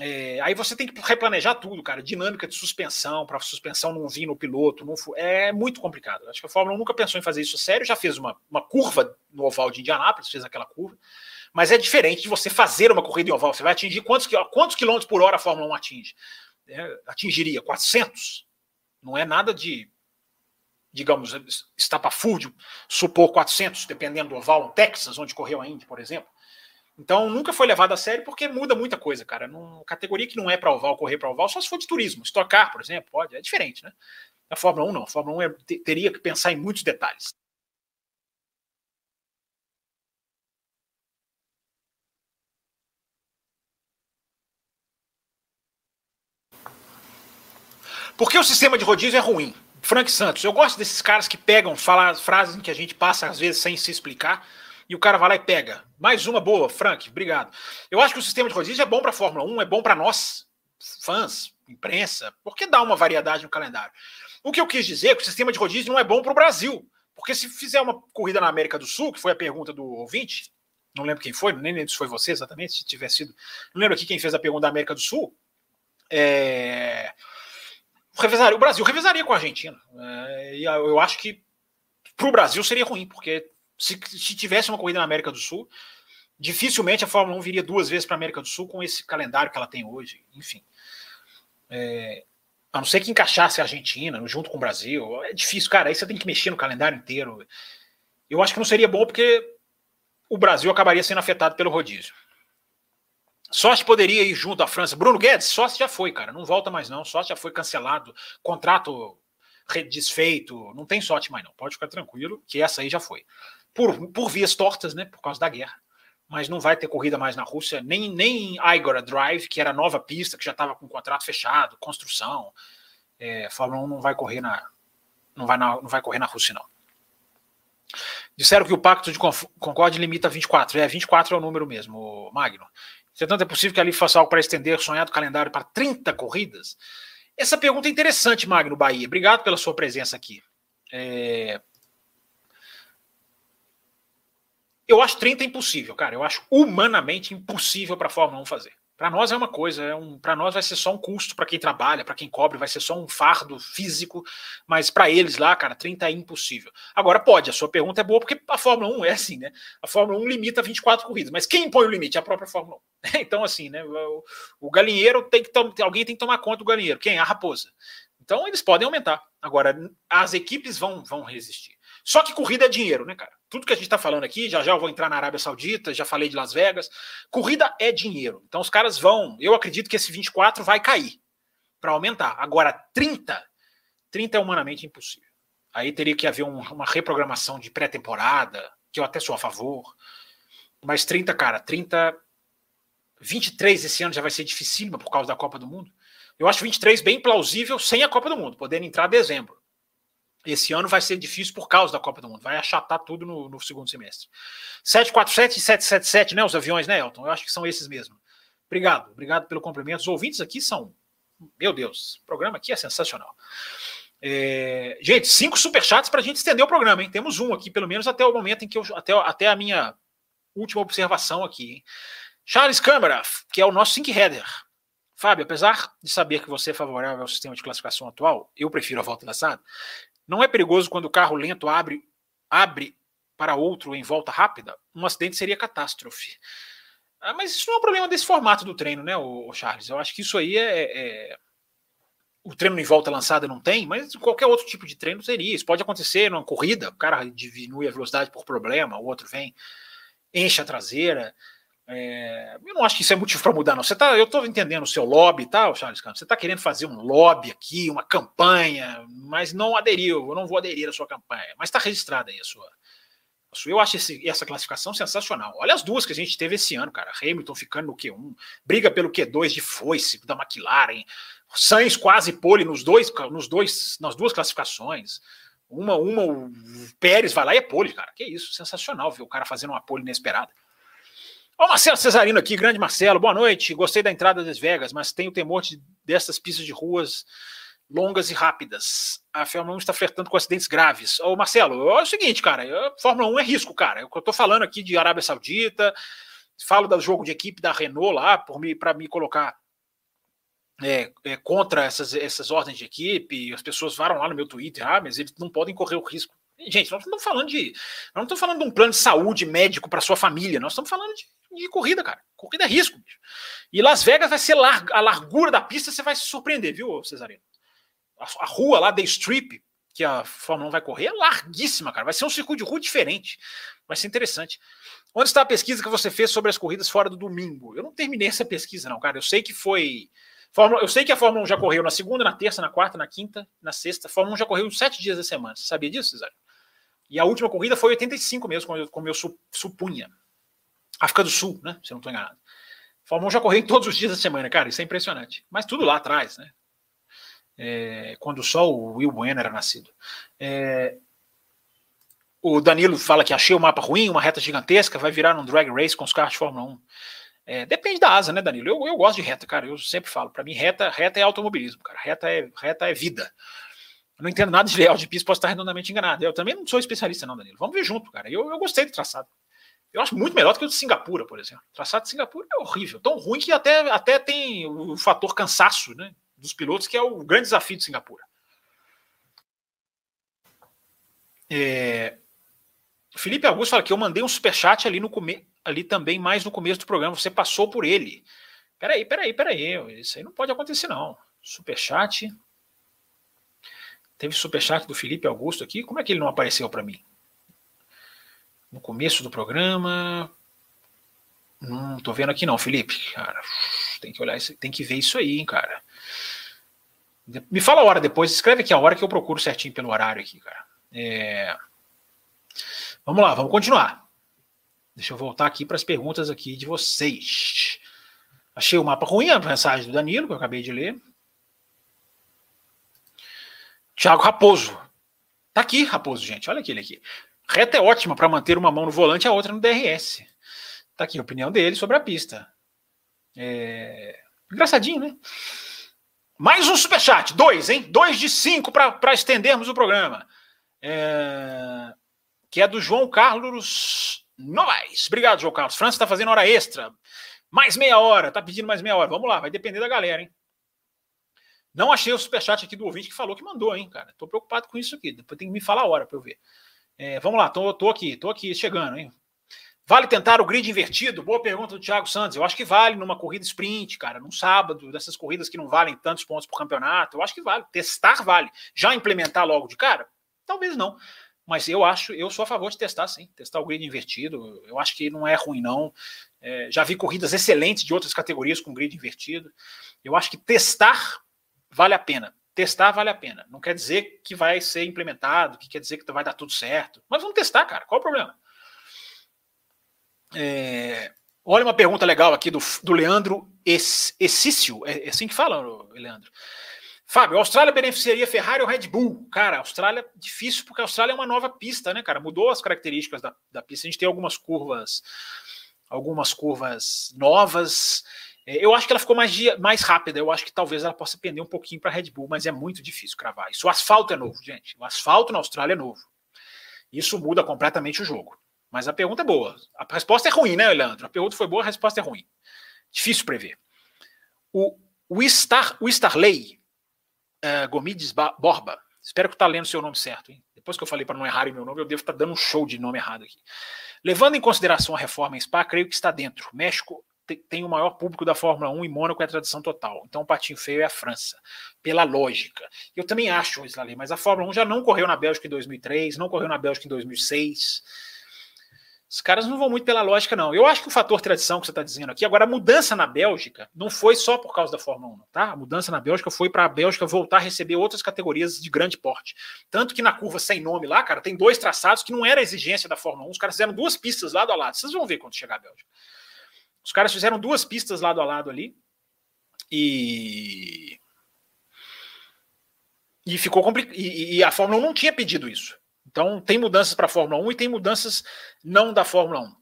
É, aí você tem que replanejar tudo, cara. Dinâmica de suspensão, para suspensão não vir no piloto. Não é muito complicado. Acho que a Fórmula 1 nunca pensou em fazer isso sério. Já fez uma, uma curva no oval de Indianápolis, fez aquela curva. Mas é diferente de você fazer uma corrida em oval. Você vai atingir quantos, quantos quilômetros por hora a Fórmula 1 atinge? É, atingiria 400. Não é nada de, digamos, estapafúrdio supor 400, dependendo do oval, no Texas, onde correu a Indy, por exemplo. Então nunca foi levado a sério porque muda muita coisa, cara. Numa categoria que não é para oval, correr para oval, só se for de turismo. Estocar, por exemplo, pode, é diferente, né? A Fórmula 1 não. A Fórmula 1 é, teria que pensar em muitos detalhes. Por que o sistema de rodízio é ruim? Frank Santos, eu gosto desses caras que pegam, falam frases que a gente passa às vezes sem se explicar e o cara vai lá e pega. Mais uma boa, Frank, obrigado. Eu acho que o sistema de rodízio é bom para a Fórmula 1, é bom para nós, fãs, imprensa, porque dá uma variedade no calendário. O que eu quis dizer é que o sistema de rodízio não é bom para o Brasil, porque se fizer uma corrida na América do Sul, que foi a pergunta do ouvinte, não lembro quem foi, nem lembro se foi você exatamente, se tiver sido. Não lembro aqui quem fez a pergunta da América do Sul. É... O, o Brasil revezaria com a Argentina. É... E eu acho que para o Brasil seria ruim, porque se, se tivesse uma corrida na América do Sul, dificilmente a Fórmula 1 viria duas vezes para a América do Sul com esse calendário que ela tem hoje. Enfim. É, a não ser que encaixasse a Argentina junto com o Brasil. É difícil, cara. Aí você tem que mexer no calendário inteiro. Eu acho que não seria bom porque o Brasil acabaria sendo afetado pelo rodízio. Sorte poderia ir junto à França. Bruno Guedes, sorte já foi, cara. Não volta mais, não. Sorte já foi cancelado. Contrato desfeito. Não tem sorte mais, não. Pode ficar tranquilo, que essa aí já foi por, por vias tortas, né, por causa da guerra. Mas não vai ter corrida mais na Rússia, nem, nem em Igora Drive, que era a nova pista, que já estava com contrato fechado, construção. É, Fórmula 1 não vai correr na, não vai, na, não vai correr na Rússia, não. Disseram que o Pacto de Concorde limita 24. É, 24 é o número mesmo, Magno. Entretanto, é possível que ali faça algo para estender o sonhado calendário para 30 corridas? Essa pergunta é interessante, Magno Bahia. Obrigado pela sua presença aqui. É, Eu acho 30 impossível, cara. Eu acho humanamente impossível para a Fórmula 1 fazer. Para nós é uma coisa, é um, para nós vai ser só um custo para quem trabalha, para quem cobre, vai ser só um fardo físico, mas para eles lá, cara, 30 é impossível. Agora pode, a sua pergunta é boa porque a Fórmula 1 é assim, né? A Fórmula 1 limita 24 corridas, mas quem impõe o limite? A própria Fórmula 1. Então assim, né, o, o galinheiro tem que alguém tem que tomar conta do galinheiro. Quem? A raposa. Então eles podem aumentar. Agora as equipes vão vão resistir. Só que corrida é dinheiro, né, cara? Tudo que a gente está falando aqui, já já eu vou entrar na Arábia Saudita, já falei de Las Vegas. Corrida é dinheiro. Então os caras vão. Eu acredito que esse 24 vai cair para aumentar. Agora, 30, 30 é humanamente impossível. Aí teria que haver um, uma reprogramação de pré-temporada, que eu até sou a favor. Mas 30, cara, 30. 23 esse ano já vai ser dificílimo por causa da Copa do Mundo. Eu acho 23 bem plausível sem a Copa do Mundo, podendo entrar em dezembro. Esse ano vai ser difícil por causa da Copa do Mundo, vai achatar tudo no, no segundo semestre. 747 e 777, né? Os aviões, né, Elton? Eu acho que são esses mesmo. Obrigado, obrigado pelo cumprimento. Os ouvintes aqui são. Meu Deus, o programa aqui é sensacional. É, gente, cinco superchats para a gente estender o programa, hein? Temos um aqui, pelo menos até o momento em que eu. Até, até a minha última observação aqui, hein? Charles Câmara, que é o nosso sync header. Fábio, apesar de saber que você é favorável ao sistema de classificação atual, eu prefiro a volta da SAD. Não é perigoso quando o carro lento abre, abre para outro em volta rápida? Um acidente seria catástrofe. Ah, mas isso não é um problema desse formato do treino, né, o, Charles? Eu acho que isso aí é, é o treino em volta lançada não tem, mas qualquer outro tipo de treino seria. Isso pode acontecer numa corrida, o cara diminui a velocidade por problema, o outro vem, enche a traseira. É, eu não acho que isso é motivo para mudar, não. Você tá, eu estou entendendo o seu lobby tal, Charles Campos. Você está querendo fazer um lobby aqui, uma campanha, mas não aderiu. Eu não vou aderir à sua campanha. Mas está registrada aí a sua, eu acho esse, essa classificação sensacional. Olha as duas que a gente teve esse ano, cara. Hamilton ficando no Q1, briga pelo Q2 de foice da McLaren, Sainz quase pole nos dois, nos dois, nas duas classificações. Uma, uma, o Pérez vai lá e é pole, cara. Que isso, sensacional ver o cara fazendo uma pole inesperada. Ó, Marcelo Cesarino aqui, grande Marcelo, boa noite. Gostei da entrada das Vegas, mas tenho temor de, dessas pistas de ruas longas e rápidas. A Fórmula 1 está flertando com acidentes graves. Ô, Marcelo, é o seguinte, cara, a Fórmula 1 é risco, cara. Eu estou falando aqui de Arábia Saudita, falo do jogo de equipe da Renault lá, para me colocar é, é, contra essas, essas ordens de equipe, as pessoas varam lá no meu Twitter, ah, mas eles não podem correr o risco. Gente, nós não estamos falando de. Nós não estamos falando de um plano de saúde médico para sua família, nós estamos falando de, de, corrida, cara. Corrida é risco, bicho. E Las Vegas vai ser lar, a largura da pista, você vai se surpreender, viu, Cesarino? A, a rua lá, da Strip, que a Fórmula 1 vai correr, é larguíssima, cara. Vai ser um circuito de rua diferente. Vai ser interessante. Onde está a pesquisa que você fez sobre as corridas fora do domingo? Eu não terminei essa pesquisa, não, cara. Eu sei que foi Fórmula, eu sei que a Fórmula 1 já correu na segunda, na terça, na quarta, na quinta, na sexta. A Fórmula 1 já correu sete dias da semana. Você sabia disso, Cesário? E a última corrida foi 85 mesmo, como eu, como eu supunha. África do Sul, né? Se eu não estou enganado. Fórmula 1 já correu todos os dias da semana, cara. Isso é impressionante. Mas tudo lá atrás, né? É, quando só o Will Bueno era nascido. É, o Danilo fala que achei o mapa ruim, uma reta gigantesca, vai virar um drag race com os carros de Fórmula 1. É, depende da asa, né, Danilo? Eu, eu gosto de reta, cara. Eu sempre falo, para mim, reta, reta é automobilismo, cara. Reta é, reta é vida. Eu não entendo nada de layout de pista, posso estar redondamente enganado. Eu também não sou especialista, não, Danilo. Vamos ver junto, cara. Eu, eu gostei do traçado. Eu acho muito melhor do que o de Singapura, por exemplo. O traçado de Singapura é horrível, tão ruim que até, até tem o fator cansaço né, dos pilotos, que é o grande desafio de Singapura. É... Felipe Augusto fala que eu mandei um superchat ali no começo ali também mais no começo do programa. Você passou por ele. Peraí, peraí, peraí. Isso aí não pode acontecer, não. Superchat. Teve superchat do Felipe Augusto aqui. Como é que ele não apareceu para mim? No começo do programa. Não tô vendo aqui não, Felipe. Cara, tem que olhar isso, tem que ver isso aí, hein, cara. Me fala a hora depois, escreve aqui a hora que eu procuro certinho pelo horário aqui, cara. É... Vamos lá, vamos continuar. Deixa eu voltar aqui para as perguntas aqui de vocês. Achei o mapa ruim, a mensagem do Danilo, que eu acabei de ler. Thiago Raposo. Tá aqui, Raposo, gente. Olha aquele aqui. Reta é ótima para manter uma mão no volante e a outra no DRS. Tá aqui a opinião dele sobre a pista. É... Engraçadinho, né? Mais um superchat. Dois, hein? Dois de cinco para estendermos o programa. É... Que é do João Carlos Novaes. Obrigado, João Carlos. França está fazendo hora extra. Mais meia hora, tá pedindo mais meia hora. Vamos lá, vai depender da galera, hein? Não achei o superchat aqui do ouvinte que falou que mandou, hein, cara. Tô preocupado com isso aqui. Depois tem que me falar a hora para eu ver. É, vamos lá, tô, tô aqui, tô aqui chegando, hein? Vale tentar o grid invertido? Boa pergunta do Thiago Santos. Eu acho que vale numa corrida sprint, cara, num sábado, dessas corridas que não valem tantos pontos por campeonato. Eu acho que vale. Testar vale. Já implementar logo de cara? Talvez não. Mas eu acho, eu sou a favor de testar, sim, testar o grid invertido. Eu acho que não é ruim, não. É, já vi corridas excelentes de outras categorias com grid invertido. Eu acho que testar vale a pena. Testar vale a pena. Não quer dizer que vai ser implementado, que quer dizer que vai dar tudo certo. Mas vamos testar, cara. Qual o problema? É, olha uma pergunta legal aqui do, do Leandro Essício. É, é assim que fala, Leandro? Fábio, a Austrália beneficiaria Ferrari ou Red Bull? Cara, a Austrália difícil porque a Austrália é uma nova pista, né, cara? Mudou as características da, da pista. A gente tem algumas curvas, algumas curvas novas. É, eu acho que ela ficou mais, mais rápida. Eu acho que talvez ela possa pender um pouquinho para a Red Bull, mas é muito difícil cravar isso. O asfalto é novo, gente. O asfalto na Austrália é novo. Isso muda completamente o jogo. Mas a pergunta é boa. A resposta é ruim, né, Leandro? A pergunta foi boa, a resposta é ruim. Difícil prever. O, o, Star, o Starley uh, Gomides Borba, espero que eu tá lendo seu nome certo, hein? Depois que eu falei para não errar o meu nome, eu devo estar tá dando um show de nome errado aqui. Levando em consideração a reforma em Spa, creio que está dentro. México tem o maior público da Fórmula 1 e Mônaco é a tradição total. Então o patinho feio é a França, pela lógica. Eu também acho, Islali, mas a Fórmula 1 já não correu na Bélgica em 2003, não correu na Bélgica em 2006. Os caras não vão muito pela lógica, não. Eu acho que o fator tradição que você está dizendo aqui, agora a mudança na Bélgica não foi só por causa da Fórmula 1, tá? A mudança na Bélgica foi para a Bélgica voltar a receber outras categorias de grande porte. Tanto que na curva sem nome lá, cara, tem dois traçados que não era exigência da Fórmula 1. Os caras fizeram duas pistas lado a lado. Vocês vão ver quando chegar a Bélgica. Os caras fizeram duas pistas lado a lado ali. E. E ficou complicado. E, e a Fórmula 1 não tinha pedido isso. Então, tem mudanças para a Fórmula 1 e tem mudanças não da Fórmula 1.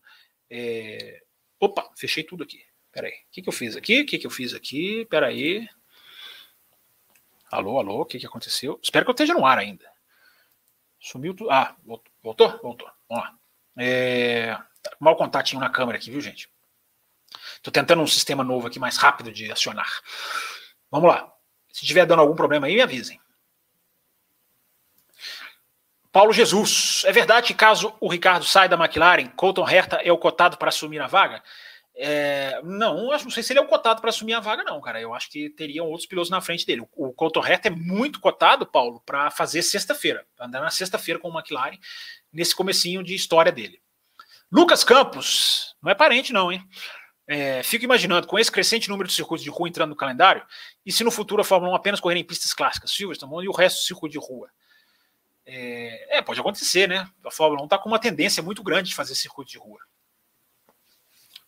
É... Opa, fechei tudo aqui. Peraí. O que, que eu fiz aqui? O que, que eu fiz aqui? Peraí. Alô, alô, o que, que aconteceu? Espero que eu esteja no ar ainda. Sumiu tudo. Ah, voltou? Voltou. Vamos lá. É... Mal contatinho na câmera aqui, viu, gente? Estou tentando um sistema novo aqui mais rápido de acionar. Vamos lá. Se estiver dando algum problema aí, me avisem. Paulo Jesus, é verdade que caso o Ricardo saia da McLaren, Colton Herta é o cotado para assumir a vaga? É, não, eu não sei se ele é o cotado para assumir a vaga, não, cara. Eu acho que teriam outros pilotos na frente dele. O, o Colton Herta é muito cotado, Paulo, para fazer sexta-feira, andar na sexta-feira com o McLaren, nesse comecinho de história dele. Lucas Campos, não é parente, não, hein? É, fico imaginando, com esse crescente número de circuitos de rua entrando no calendário, e se no futuro a Fórmula 1 apenas correr em pistas clássicas, Silverstone e o resto do circuito de rua? É, é, pode acontecer, né? A Fórmula 1 está com uma tendência muito grande de fazer circuito de rua.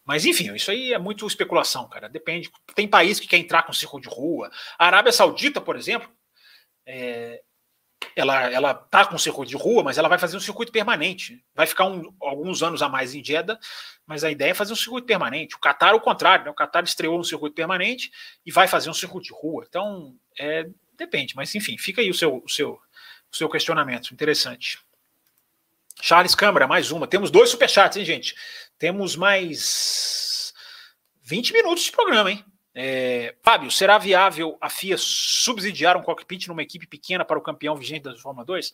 Mas enfim, isso aí é muito especulação, cara. Depende. Tem país que quer entrar com circuito de rua. A Arábia Saudita, por exemplo, é, ela ela tá com circuito de rua, mas ela vai fazer um circuito permanente. Vai ficar um, alguns anos a mais em Jeddah, mas a ideia é fazer um circuito permanente. O Qatar, o contrário, né? o Qatar estreou um circuito permanente e vai fazer um circuito de rua. Então, é, depende. Mas enfim, fica aí o seu, o seu o seu questionamento. Interessante. Charles Câmara, mais uma. Temos dois superchats, hein, gente? Temos mais 20 minutos de programa, hein? É, Fábio, será viável a FIA subsidiar um cockpit numa equipe pequena para o campeão vigente da Fórmula 2?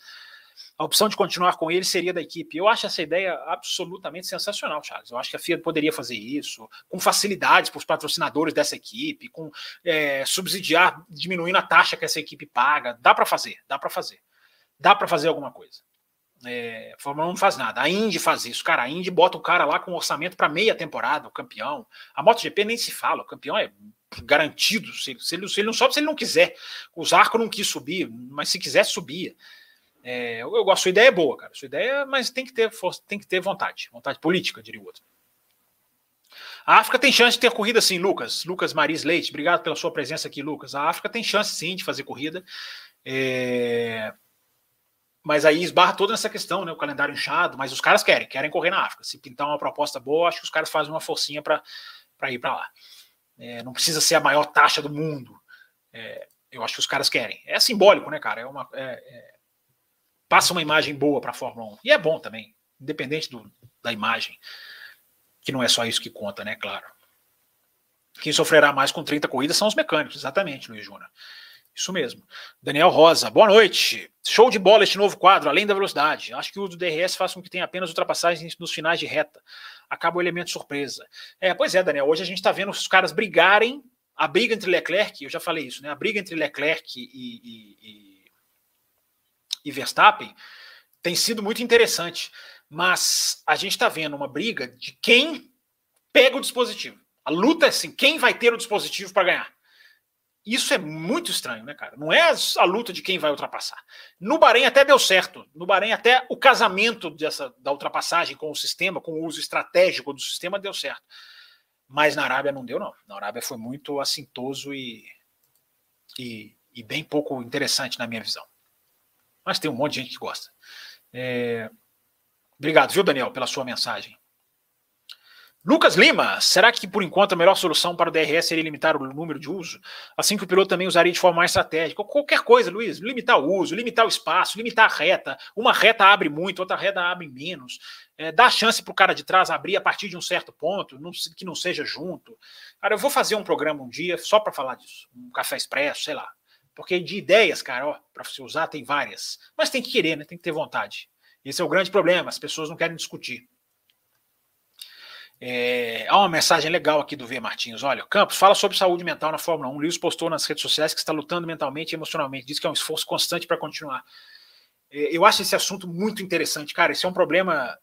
A opção de continuar com ele seria da equipe. Eu acho essa ideia absolutamente sensacional, Charles. Eu acho que a FIA poderia fazer isso com facilidades para os patrocinadores dessa equipe, com é, subsidiar, diminuindo a taxa que essa equipe paga. Dá para fazer, dá para fazer dá para fazer alguma coisa. É, a Fórmula 1 não faz nada. A Indy faz isso. Cara, a Indy bota o cara lá com orçamento para meia temporada, o campeão. A MotoGP nem se fala, o campeão é garantido. Se, se, ele, se ele não sobe, se ele não quiser. O Zarco não quis subir, mas se quisesse, subia. É, eu, eu gosto, sua ideia é boa, cara. Sua ideia, mas tem que ter força, tem que ter vontade, vontade política, diria o outro. A África tem chance de ter corrida sim, Lucas. Lucas Maris Leite, obrigado pela sua presença aqui, Lucas. A África tem chance sim de fazer corrida. É, mas aí esbarra toda essa questão, né? O calendário inchado, mas os caras querem, querem correr na África. Se pintar uma proposta boa, acho que os caras fazem uma forcinha para ir para lá. É, não precisa ser a maior taxa do mundo. É, eu acho que os caras querem. É simbólico, né, cara? É uma, é, é passa uma imagem boa para a Fórmula 1. E é bom também, independente do, da imagem. Que não é só isso que conta, né? Claro. Quem sofrerá mais com 30 corridas são os mecânicos, exatamente, Luiz Júnior. Isso mesmo. Daniel Rosa, boa noite. Show de bola este novo quadro, além da velocidade. Acho que o do DRS faz com que tenha apenas ultrapassagens nos finais de reta. Acaba o elemento surpresa. É, pois é, Daniel. Hoje a gente está vendo os caras brigarem. A briga entre Leclerc, eu já falei isso, né? A briga entre Leclerc e, e, e, e Verstappen tem sido muito interessante. Mas a gente está vendo uma briga de quem pega o dispositivo. A luta é assim: quem vai ter o dispositivo para ganhar? Isso é muito estranho, né, cara? Não é a luta de quem vai ultrapassar. No Bahrein até deu certo. No Bahrein até o casamento dessa, da ultrapassagem com o sistema, com o uso estratégico do sistema deu certo. Mas na Arábia não deu, não. Na Arábia foi muito assintoso e, e, e bem pouco interessante na minha visão. Mas tem um monte de gente que gosta. É... Obrigado, viu, Daniel, pela sua mensagem. Lucas Lima, será que por enquanto a melhor solução para o DRS seria limitar o número de uso? Assim que o piloto também usaria de forma mais estratégica. Qualquer coisa, Luiz, limitar o uso, limitar o espaço, limitar a reta. Uma reta abre muito, outra reta abre menos. É, dá chance para o cara de trás abrir a partir de um certo ponto, não, que não seja junto. Cara, eu vou fazer um programa um dia só para falar disso. Um café expresso, sei lá. Porque de ideias, cara, ó, para você usar tem várias. Mas tem que querer, né? Tem que ter vontade. Esse é o grande problema, as pessoas não querem discutir. É, há uma mensagem legal aqui do V. Martins. Olha, Campos fala sobre saúde mental na Fórmula 1. Lewis postou nas redes sociais que está lutando mentalmente e emocionalmente. Diz que é um esforço constante para continuar. É, eu acho esse assunto muito interessante, cara. Esse é um problema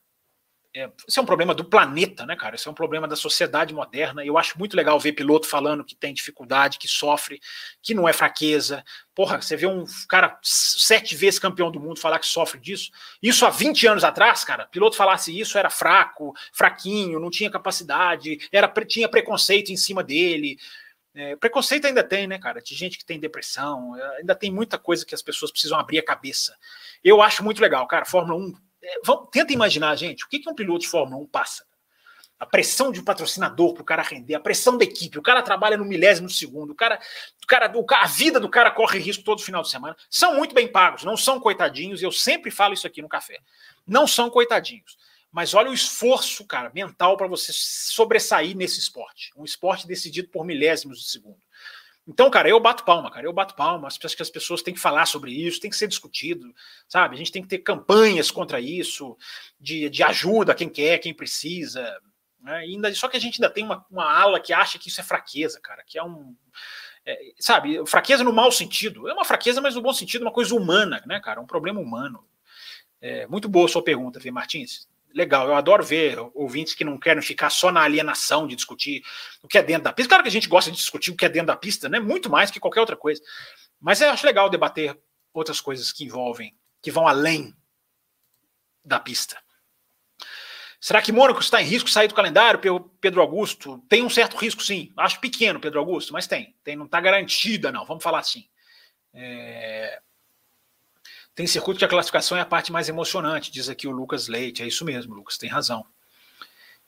é, esse é um problema do planeta, né, cara? Esse é um problema da sociedade moderna. Eu acho muito legal ver piloto falando que tem dificuldade, que sofre, que não é fraqueza. Porra, você vê um cara sete vezes campeão do mundo falar que sofre disso. Isso há 20 anos atrás, cara, piloto falasse isso era fraco, fraquinho, não tinha capacidade, era tinha preconceito em cima dele. É, preconceito ainda tem, né, cara? De gente que tem depressão, é, ainda tem muita coisa que as pessoas precisam abrir a cabeça. Eu acho muito legal, cara. Fórmula 1 é, vamos, tenta imaginar, gente, o que, que um piloto de Fórmula 1 passa? A pressão de um patrocinador para o cara render, a pressão da equipe, o cara trabalha no milésimo segundo, o cara, o cara, a vida do cara corre risco todo final de semana. São muito bem pagos, não são coitadinhos, eu sempre falo isso aqui no café. Não são coitadinhos. Mas olha o esforço, cara, mental para você sobressair nesse esporte. Um esporte decidido por milésimos de segundo. Então, cara, eu bato palma, cara, eu bato palma. Acho que as pessoas têm que falar sobre isso, tem que ser discutido, sabe? A gente tem que ter campanhas contra isso, de, de ajuda quem quer, quem precisa. Né? ainda, só que a gente ainda tem uma, uma ala que acha que isso é fraqueza, cara, que é um. É, sabe, fraqueza no mau sentido. É uma fraqueza, mas no bom sentido, uma coisa humana, né, cara? Um problema humano. É, muito boa a sua pergunta, Fê Martins legal. Eu adoro ver ouvintes que não querem ficar só na alienação de discutir o que é dentro da pista. Claro que a gente gosta de discutir o que é dentro da pista, né? Muito mais que qualquer outra coisa. Mas eu acho legal debater outras coisas que envolvem, que vão além da pista. Será que Mônaco está em risco de sair do calendário, Pedro Augusto? Tem um certo risco, sim. Acho pequeno, Pedro Augusto, mas tem. tem não está garantida, não. Vamos falar assim. É... Tem circuito que a classificação é a parte mais emocionante, diz aqui o Lucas Leite. É isso mesmo, Lucas, tem razão.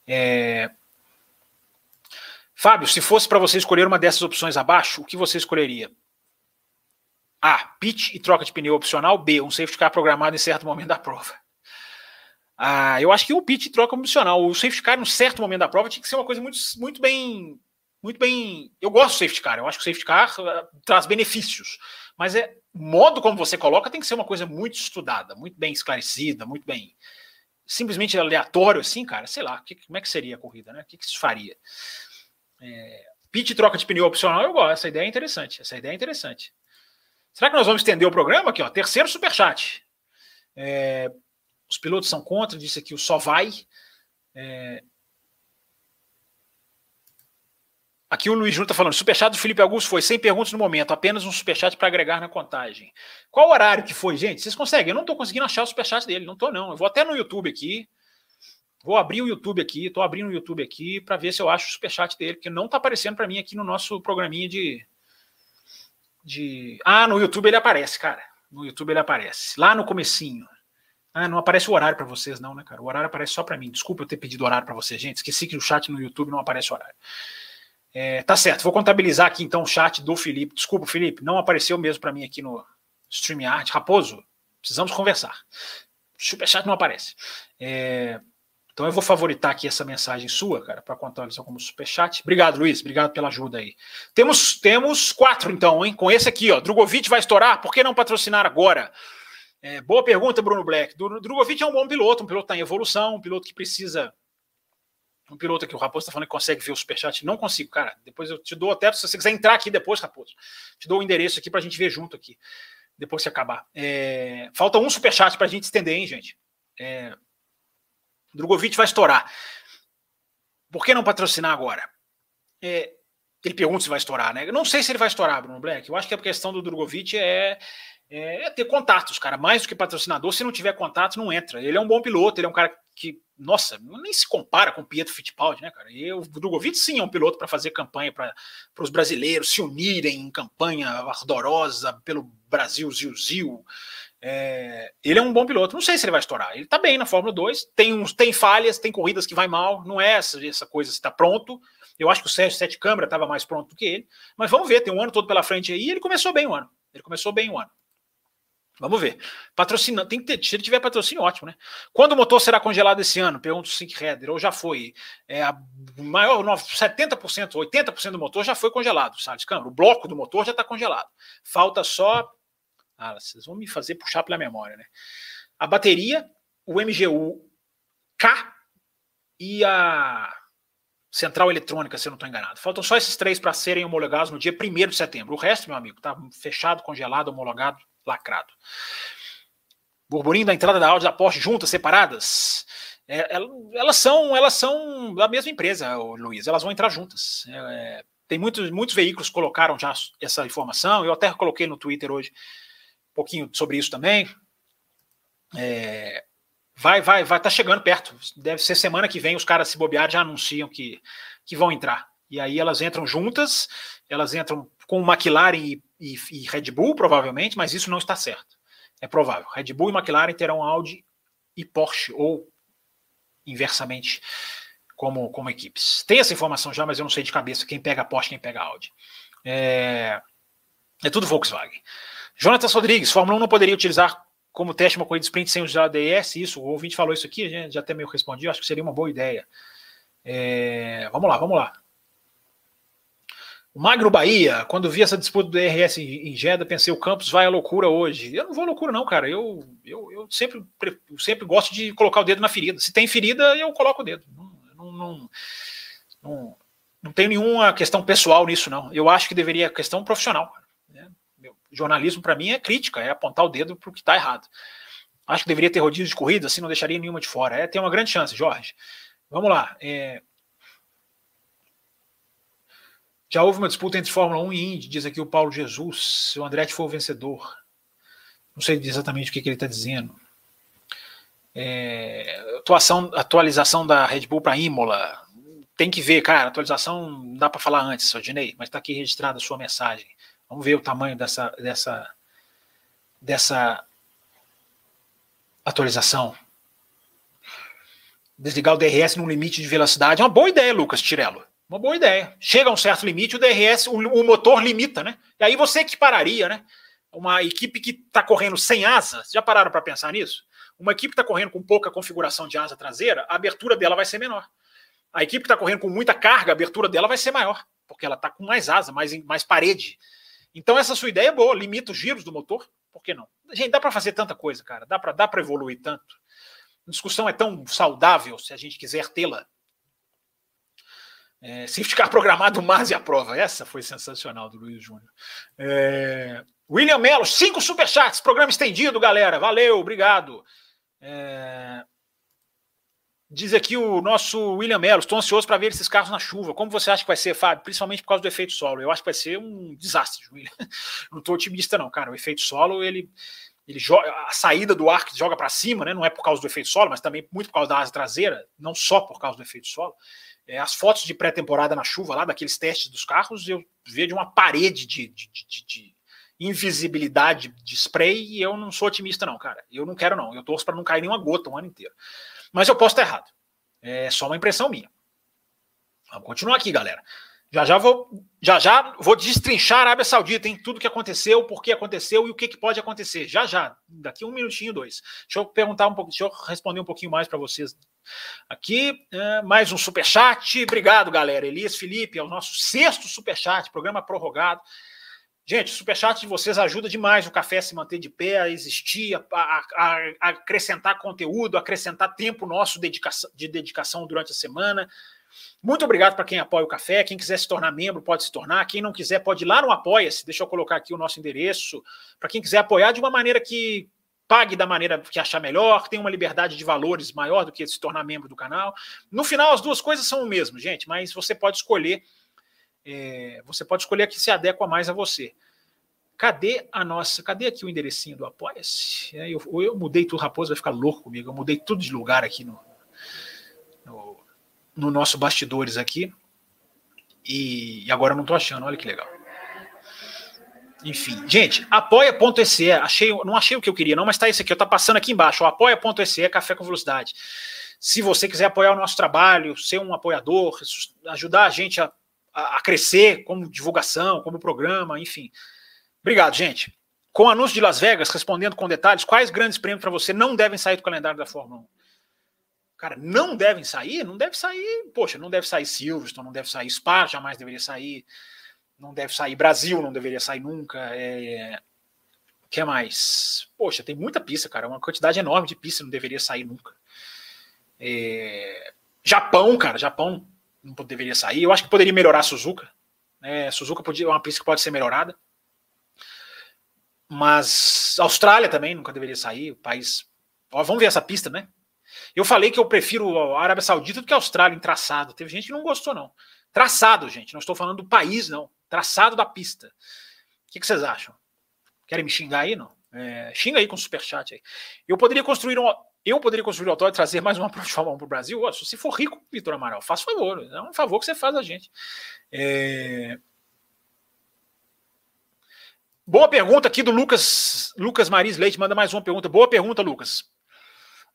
É... Fábio, se fosse para você escolher uma dessas opções abaixo, o que você escolheria? A. Pitch e troca de pneu opcional. B. Um safety car programado em certo momento da prova. Ah, eu acho que o pitch e troca opcional. O safety car, em certo momento da prova, tinha que ser uma coisa muito, muito bem. Muito bem. Eu gosto do safety car. Eu acho que o safety car uh, traz benefícios. Mas é modo como você coloca tem que ser uma coisa muito estudada, muito bem esclarecida, muito bem. Simplesmente aleatório, assim, cara, sei lá, que, como é que seria a corrida, né? O que, que faria? É, pit troca de pneu opcional, eu gosto. Essa ideia é interessante. Essa ideia é interessante. Será que nós vamos estender o programa aqui? Ó, terceiro superchat. É, os pilotos são contra, disse aqui o só vai. É, Aqui o Luiz Júnior está falando, superchat do Felipe Augusto foi sem perguntas no momento, apenas um superchat para agregar na contagem. Qual horário que foi, gente? Vocês conseguem? Eu não estou conseguindo achar o superchat dele, não estou não. Eu vou até no YouTube aqui, vou abrir o YouTube aqui, estou abrindo o YouTube aqui para ver se eu acho o superchat dele, porque não está aparecendo para mim aqui no nosso programinha de, de... Ah, no YouTube ele aparece, cara. No YouTube ele aparece, lá no comecinho. Ah, não aparece o horário para vocês não, né, cara? O horário aparece só para mim. Desculpa eu ter pedido horário para vocês, gente. Esqueci que no chat no YouTube não aparece o horário. É, tá certo, vou contabilizar aqui então o chat do Felipe. Desculpa, Felipe, não apareceu mesmo para mim aqui no StreamYard. Raposo, precisamos conversar. Superchat não aparece. É, então eu vou favoritar aqui essa mensagem sua, cara, para contabilizar como superchat. Obrigado, Luiz. Obrigado pela ajuda aí. Temos, temos quatro, então, hein? Com esse aqui, ó. Drogovic vai estourar. Por que não patrocinar agora? É, boa pergunta, Bruno Black. Drogovic é um bom piloto, um piloto está em evolução, um piloto que precisa um piloto aqui, o Raposo está falando que consegue ver o superchat. Não consigo, cara. Depois eu te dou até, se você quiser entrar aqui depois, Raposo, te dou o endereço aqui para a gente ver junto aqui, depois que acabar. É, falta um superchat para a gente estender, hein, gente? É, Drogovic vai estourar. Por que não patrocinar agora? É, Ele pergunta se vai estourar, né? Eu não sei se ele vai estourar, Bruno Black. Eu acho que a questão do Drogovic é, é, ter contatos, cara. Mais do que patrocinador, se não tiver contatos, não entra. Ele é um bom piloto, ele é um cara que, nossa, nem se compara com o Pietro Fittipaldi, né, cara? E o Drogovic, sim, é um piloto para fazer campanha para os brasileiros se unirem em campanha ardorosa pelo Brasil, Zil-Zil. É, ele é um bom piloto. Não sei se ele vai estourar. Ele tá bem na Fórmula 2. Tem, uns, tem falhas, tem corridas que vai mal. Não é essa, essa coisa se está pronto. Eu acho que o Sérgio Sete Câmara estava mais pronto do que ele. Mas vamos ver, tem um ano todo pela frente aí. E ele começou bem o ano. Ele começou bem o ano. Vamos ver. Patrocinando, tem que ter, se ele tiver patrocínio, ótimo, né? Quando o motor será congelado esse ano? Pergunta o Sync Header, ou já foi. É, a maior, 70%, 80% do motor já foi congelado, Salles Câmara. O bloco do motor já está congelado. Falta só ah, vocês vão me fazer puxar pela memória, né? A bateria, o MGU K e a central eletrônica, se eu não estou enganado. Faltam só esses três para serem homologados no dia 1 de setembro. O resto, meu amigo, está fechado, congelado, homologado, lacrado. Burburinho da entrada da Audi da Porsche juntas, separadas. É, elas são elas são da mesma empresa, Luiz. Elas vão entrar juntas. É, tem muitos, muitos veículos colocaram já essa informação. Eu até coloquei no Twitter hoje um pouquinho sobre isso também. É, vai, vai, vai, tá chegando perto. Deve ser semana que vem os caras se bobear já anunciam que, que vão entrar. E aí elas entram juntas, elas entram com McLaren e, e, e Red Bull, provavelmente, mas isso não está certo. É provável. Red Bull e McLaren terão Audi e Porsche, ou inversamente, como, como equipes. Tem essa informação já, mas eu não sei de cabeça quem pega Porsche quem pega Audi. É, é tudo Volkswagen. Jonatas Rodrigues, Fórmula 1 não poderia utilizar como teste uma corrida sprint sem usar ADS? Isso, o ouvinte falou isso aqui, gente já até meio respondi, acho que seria uma boa ideia. É, vamos lá, vamos lá. Magro Bahia, quando vi essa disputa do DRS em Jeddah, pensei, o Campos vai à loucura hoje. Eu não vou à loucura, não, cara. Eu, eu, eu sempre, eu sempre gosto de colocar o dedo na ferida. Se tem ferida, eu coloco o dedo. Não, não, não, não, tenho nenhuma questão pessoal nisso, não. Eu acho que deveria questão profissional jornalismo, para mim, é crítica, é apontar o dedo para o que está errado. Acho que deveria ter rodízio de corrida, assim não deixaria nenhuma de fora. É, tem uma grande chance, Jorge. Vamos lá. É... Já houve uma disputa entre Fórmula 1 e Indy, diz aqui o Paulo Jesus. Se o Andretti for o vencedor. Não sei exatamente o que, que ele está dizendo. É... Atuação, atualização da Red Bull para Imola. Tem que ver, cara. Atualização não dá para falar antes, Odinei, mas está aqui registrada a sua mensagem. Vamos ver o tamanho dessa, dessa, dessa atualização. Desligar o DRS num limite de velocidade é uma boa ideia, Lucas Tirello. Uma boa ideia. Chega a um certo limite, o DRS, o, o motor limita, né? E aí você que pararia, né? Uma equipe que está correndo sem asa, já pararam para pensar nisso? Uma equipe que está correndo com pouca configuração de asa traseira, a abertura dela vai ser menor. A equipe que está correndo com muita carga, a abertura dela vai ser maior, porque ela está com mais asa, mais, mais parede. Então essa sua ideia é boa, limita os giros do motor, por que não? Gente, dá para fazer tanta coisa, cara, dá para dá para evoluir tanto. A discussão é tão saudável se a gente quiser tê-la. É, se ficar programado mais e a prova. Essa foi sensacional do Luiz Júnior. É, William Mello, cinco superchats, programa estendido, galera. Valeu, obrigado. É, Diz aqui o nosso William Mello, estou ansioso para ver esses carros na chuva. Como você acha que vai ser, Fábio? Principalmente por causa do efeito solo. Eu acho que vai ser um desastre, William. Não estou otimista, não, cara. O efeito solo, ele, ele joga, a saída do ar que joga para cima, né? Não é por causa do efeito solo, mas também muito por causa da asa traseira, não só por causa do efeito solo. É, as fotos de pré-temporada na chuva, lá daqueles testes dos carros, eu vejo uma parede de, de, de, de invisibilidade de spray e eu não sou otimista, não, cara. Eu não quero, não. Eu torço para não cair nenhuma gota o ano inteiro. Mas eu posso estar errado. É só uma impressão minha. Vamos continuar aqui, galera. Já já vou, já já vou destrinchar a Arábia Saudita, em tudo que aconteceu, por que aconteceu e o que, que pode acontecer. Já já, daqui um minutinho, dois. Deixa eu perguntar um pouco, deixa eu responder um pouquinho mais para vocês. Aqui, é, mais um superchat. Obrigado, galera. Elias Felipe, é o nosso sexto superchat, programa prorrogado. Gente, o superchat de vocês ajuda demais o café a se manter de pé, a existir, a, a, a acrescentar conteúdo, acrescentar tempo nosso dedicação, de dedicação durante a semana. Muito obrigado para quem apoia o café. Quem quiser se tornar membro, pode se tornar. Quem não quiser, pode ir lá no Apoia-se. Deixa eu colocar aqui o nosso endereço. Para quem quiser apoiar de uma maneira que pague da maneira que achar melhor, tem uma liberdade de valores maior do que se tornar membro do canal. No final, as duas coisas são o mesmo, gente, mas você pode escolher é, você pode escolher a que se adequa mais a você. Cadê a nossa? Cadê aqui o enderecinho do Apoia-se? É, eu, eu, mudei tudo, Raposo vai ficar louco comigo. Eu mudei tudo de lugar aqui no, no, no nosso bastidores aqui. E, e agora eu não estou achando, olha que legal. Enfim, gente, apoia.se, achei, não achei o que eu queria, não, mas tá isso aqui, tá passando aqui embaixo, apoia.se, café com velocidade. Se você quiser apoiar o nosso trabalho, ser um apoiador, ajudar a gente a, a crescer como divulgação, como programa, enfim. Obrigado, gente. Com o anúncio de Las Vegas, respondendo com detalhes, quais grandes prêmios para você não devem sair do calendário da Fórmula 1? Cara, não devem sair? Não deve sair, poxa, não deve sair Silverstone, não deve sair Spa, jamais deveria sair não deve sair. Brasil não deveria sair nunca. É... Que mais? Poxa, tem muita pista, cara. Uma quantidade enorme de pista não deveria sair nunca. É... Japão, cara. Japão não deveria sair. Eu acho que poderia melhorar Suzuka. É, Suzuka podia, é uma pista que pode ser melhorada. Mas Austrália também nunca deveria sair. O país. Ó, vamos ver essa pista, né? Eu falei que eu prefiro a Arábia Saudita do que a Austrália em traçado. Teve gente que não gostou, não. Traçado, gente. Não estou falando do país, não traçado da pista. O que, que vocês acham? Querem me xingar aí, não? É, xinga aí com superchat aí. Eu poderia construir um, eu poderia construir um e trazer mais uma prova de Fórmula 1 para o Brasil? Oh, se você for rico, Vitor Amaral, faz favor. É um favor que você faz a gente. É... Boa pergunta aqui do Lucas Lucas Maris Leite. Manda mais uma pergunta. Boa pergunta, Lucas.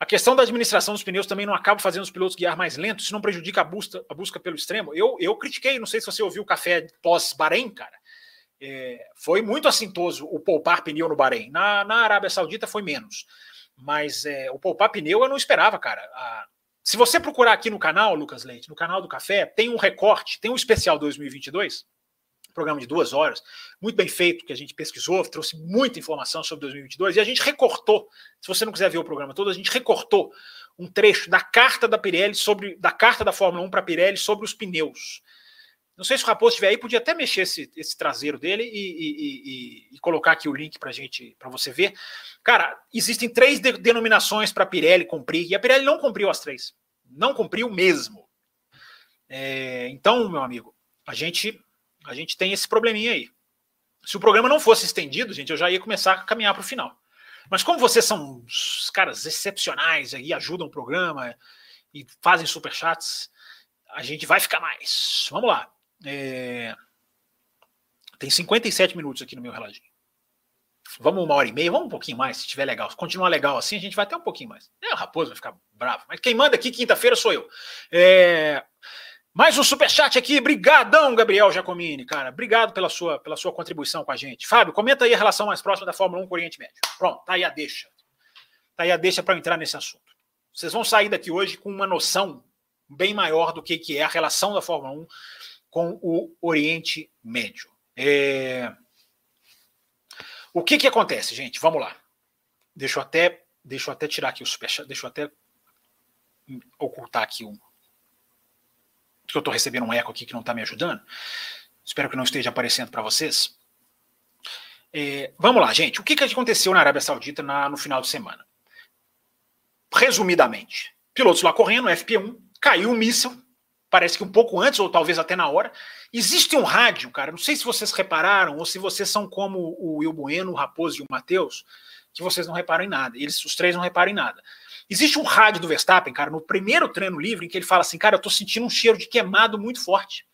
A questão da administração dos pneus também não acaba fazendo os pilotos guiar mais lentos, isso não prejudica a busca, a busca pelo extremo. Eu, eu critiquei, não sei se você ouviu o café pós-Bahrein, cara. É, foi muito assintoso o poupar pneu no Bahrein. Na, na Arábia Saudita foi menos. Mas é, o poupar pneu eu não esperava, cara. A, se você procurar aqui no canal, Lucas Leite, no canal do Café, tem um recorte, tem um especial 2022 programa de duas horas, muito bem feito, que a gente pesquisou, trouxe muita informação sobre 2022, e a gente recortou, se você não quiser ver o programa todo, a gente recortou um trecho da carta da Pirelli sobre, da carta da Fórmula 1 para a Pirelli sobre os pneus. Não sei se o Raposo estiver aí, podia até mexer esse, esse traseiro dele e, e, e, e colocar aqui o link para gente, para você ver. Cara, existem três de, denominações para a Pirelli cumprir, e a Pirelli não cumpriu as três. Não cumpriu mesmo. É, então, meu amigo, a gente a gente tem esse probleminha aí. Se o programa não fosse estendido, gente, eu já ia começar a caminhar para o final. Mas como vocês são caras excepcionais e ajudam o programa e fazem superchats, a gente vai ficar mais. Vamos lá. É... Tem 57 minutos aqui no meu reloginho. Vamos uma hora e meia, vamos um pouquinho mais, se estiver legal. Se continuar legal assim, a gente vai até um pouquinho mais. É, o Raposo vai ficar bravo. Mas quem manda aqui quinta-feira sou eu. É... Mais um superchat aqui, brigadão, Gabriel Giacomini, cara. Obrigado pela sua, pela sua contribuição com a gente. Fábio, comenta aí a relação mais próxima da Fórmula 1 com o Oriente Médio. Pronto, tá aí a deixa. Tá aí a deixa para entrar nesse assunto. Vocês vão sair daqui hoje com uma noção bem maior do que, que é a relação da Fórmula 1 com o Oriente Médio. É... O que que acontece, gente? Vamos lá. Deixa eu até, deixa eu até tirar aqui o superchat, deixa eu até ocultar aqui um que eu estou recebendo um eco aqui que não está me ajudando. Espero que não esteja aparecendo para vocês. É, vamos lá, gente. O que, que aconteceu na Arábia Saudita na, no final de semana? Resumidamente, pilotos lá correndo, FP1, caiu um míssil, parece que um pouco antes, ou talvez até na hora. Existe um rádio, cara, não sei se vocês repararam, ou se vocês são como o Will Bueno, o Raposo e o Matheus, que vocês não reparam em nada. Eles, os três não reparam em nada. Existe um rádio do Verstappen, cara, no primeiro treino livre, em que ele fala assim: cara, eu tô sentindo um cheiro de queimado muito forte.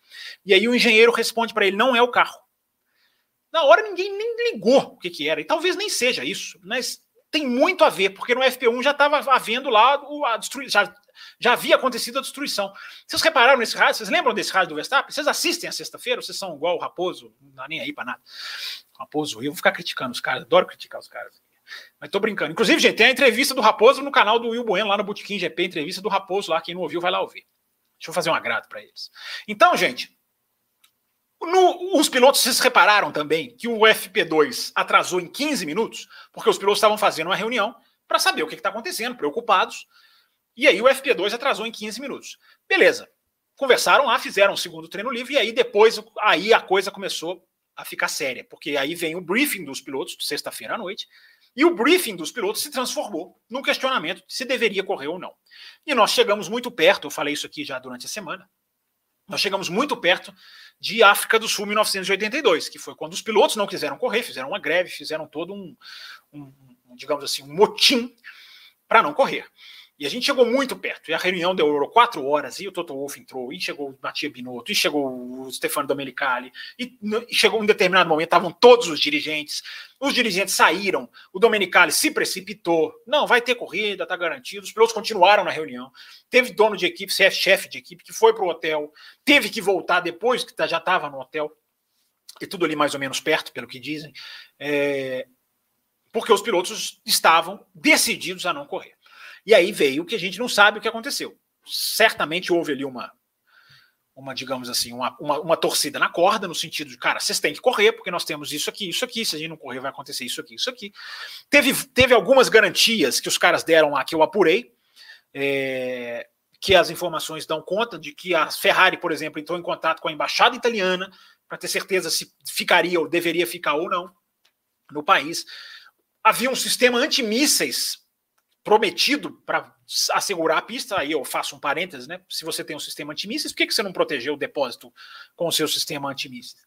E aí o engenheiro responde para ele: não é o carro. Na hora ninguém nem ligou o que, que era, e talvez nem seja isso, mas tem muito a ver, porque no FP1 já estava havendo lá a destruição, já, havia acontecido a destruição. Vocês repararam nesse rádio? Vocês lembram desse rádio do Verstappen? Vocês assistem a sexta-feira? Vocês são igual o Raposo? Não dá nem aí para nada. Raposo, eu vou ficar criticando os caras, adoro criticar os caras. Mas tô brincando. Inclusive, gente, tem a entrevista do Raposo no canal do Will Bueno, lá no Botequim GP, entrevista do Raposo lá. Quem não ouviu, vai lá ouvir. Deixa eu fazer um agrado para eles. Então, gente, no, os pilotos, vocês repararam também que o FP2 atrasou em 15 minutos, porque os pilotos estavam fazendo uma reunião para saber o que está acontecendo, preocupados. E aí o FP2 atrasou em 15 minutos. Beleza. Conversaram lá, fizeram o um segundo treino livre, e aí depois aí a coisa começou a ficar séria, porque aí vem o briefing dos pilotos, sexta-feira à noite, e o briefing dos pilotos se transformou num questionamento se deveria correr ou não. E nós chegamos muito perto, eu falei isso aqui já durante a semana, nós chegamos muito perto de África do Sul 1982, que foi quando os pilotos não quiseram correr, fizeram uma greve, fizeram todo um, um digamos assim, um motim para não correr. E a gente chegou muito perto. E a reunião durou quatro horas. E o Toto Wolff entrou, e chegou o Matia Binotto, e chegou o Stefano Domenicali. E, e chegou um determinado momento, estavam todos os dirigentes. Os dirigentes saíram. O Domenicali se precipitou. Não, vai ter corrida, está garantido. Os pilotos continuaram na reunião. Teve dono de equipe, chefe de equipe, que foi para o hotel. Teve que voltar depois, que tá, já estava no hotel. E tudo ali mais ou menos perto, pelo que dizem. É, porque os pilotos estavam decididos a não correr. E aí veio que a gente não sabe o que aconteceu. Certamente houve ali uma, uma digamos assim, uma, uma, uma, torcida na corda, no sentido de, cara, vocês têm que correr, porque nós temos isso aqui, isso aqui, se a gente não correr, vai acontecer isso aqui, isso aqui. Teve, teve algumas garantias que os caras deram lá que eu apurei, é, que as informações dão conta de que a Ferrari, por exemplo, entrou em contato com a embaixada italiana para ter certeza se ficaria ou deveria ficar ou não no país. Havia um sistema antimísseis prometido para assegurar a pista, aí eu faço um parênteses, né? Se você tem um sistema antimísseis, por que, que você não protegeu o depósito com o seu sistema antimísseis?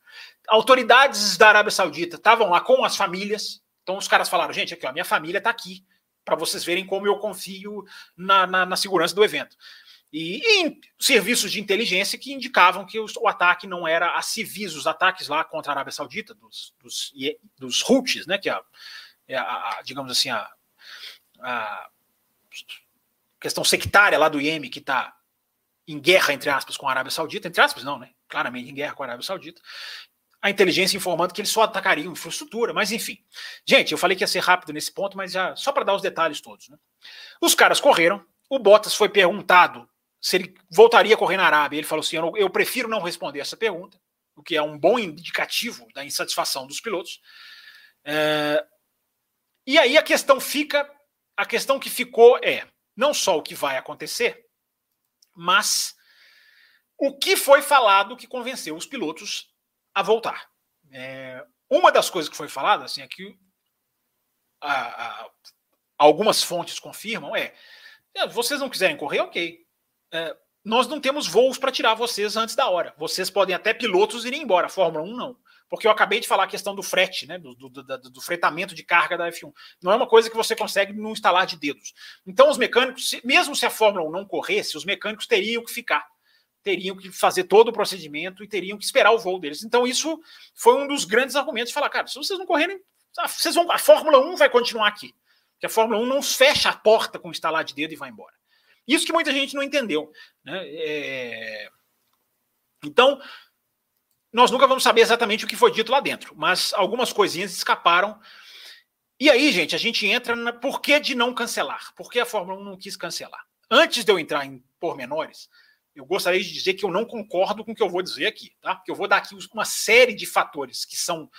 Autoridades da Arábia Saudita estavam lá com as famílias, então os caras falaram, gente, aqui, ó, minha família está aqui, para vocês verem como eu confio na, na, na segurança do evento. E, e, serviços de inteligência que indicavam que o, ataque não era a civis, os ataques lá contra a Arábia Saudita, dos, dos, dos Houthis, né, que é é a, a digamos assim, a a questão sectária lá do Iêmen, que está em guerra, entre aspas, com a Arábia Saudita, entre aspas, não, né? Claramente em guerra com a Arábia Saudita. A inteligência informando que eles só atacariam infraestrutura, mas enfim. Gente, eu falei que ia ser rápido nesse ponto, mas já só para dar os detalhes todos. Né? Os caras correram, o Bottas foi perguntado se ele voltaria a correr na Arábia. Ele falou assim: eu, eu prefiro não responder essa pergunta, o que é um bom indicativo da insatisfação dos pilotos. É... E aí a questão fica a questão que ficou é não só o que vai acontecer, mas o que foi falado que convenceu os pilotos a voltar. É, uma das coisas que foi falada, assim, é que a, a, algumas fontes confirmam é, é vocês não quiserem correr, ok. É, nós não temos voos para tirar vocês antes da hora. Vocês podem até pilotos irem embora. A Fórmula 1 não porque eu acabei de falar a questão do frete, né, do, do, do, do, fretamento de carga da F1. Não é uma coisa que você consegue no instalar de dedos. Então, os mecânicos, mesmo se a Fórmula 1 não corresse, os mecânicos teriam que ficar, teriam que fazer todo o procedimento e teriam que esperar o voo deles. Então, isso foi um dos grandes argumentos falar, cara, se vocês não correrem, vocês vão, a Fórmula 1 vai continuar aqui. Porque a Fórmula 1 não fecha a porta com instalar de dedo e vai embora. Isso que muita gente não entendeu. Né? É... Então, nós nunca vamos saber exatamente o que foi dito lá dentro, mas algumas coisinhas escaparam. E aí, gente, a gente entra na por que de não cancelar? Por que a Fórmula 1 não quis cancelar? Antes de eu entrar em pormenores, eu gostaria de dizer que eu não concordo com o que eu vou dizer aqui, tá? Porque eu vou dar aqui uma série de fatores que são,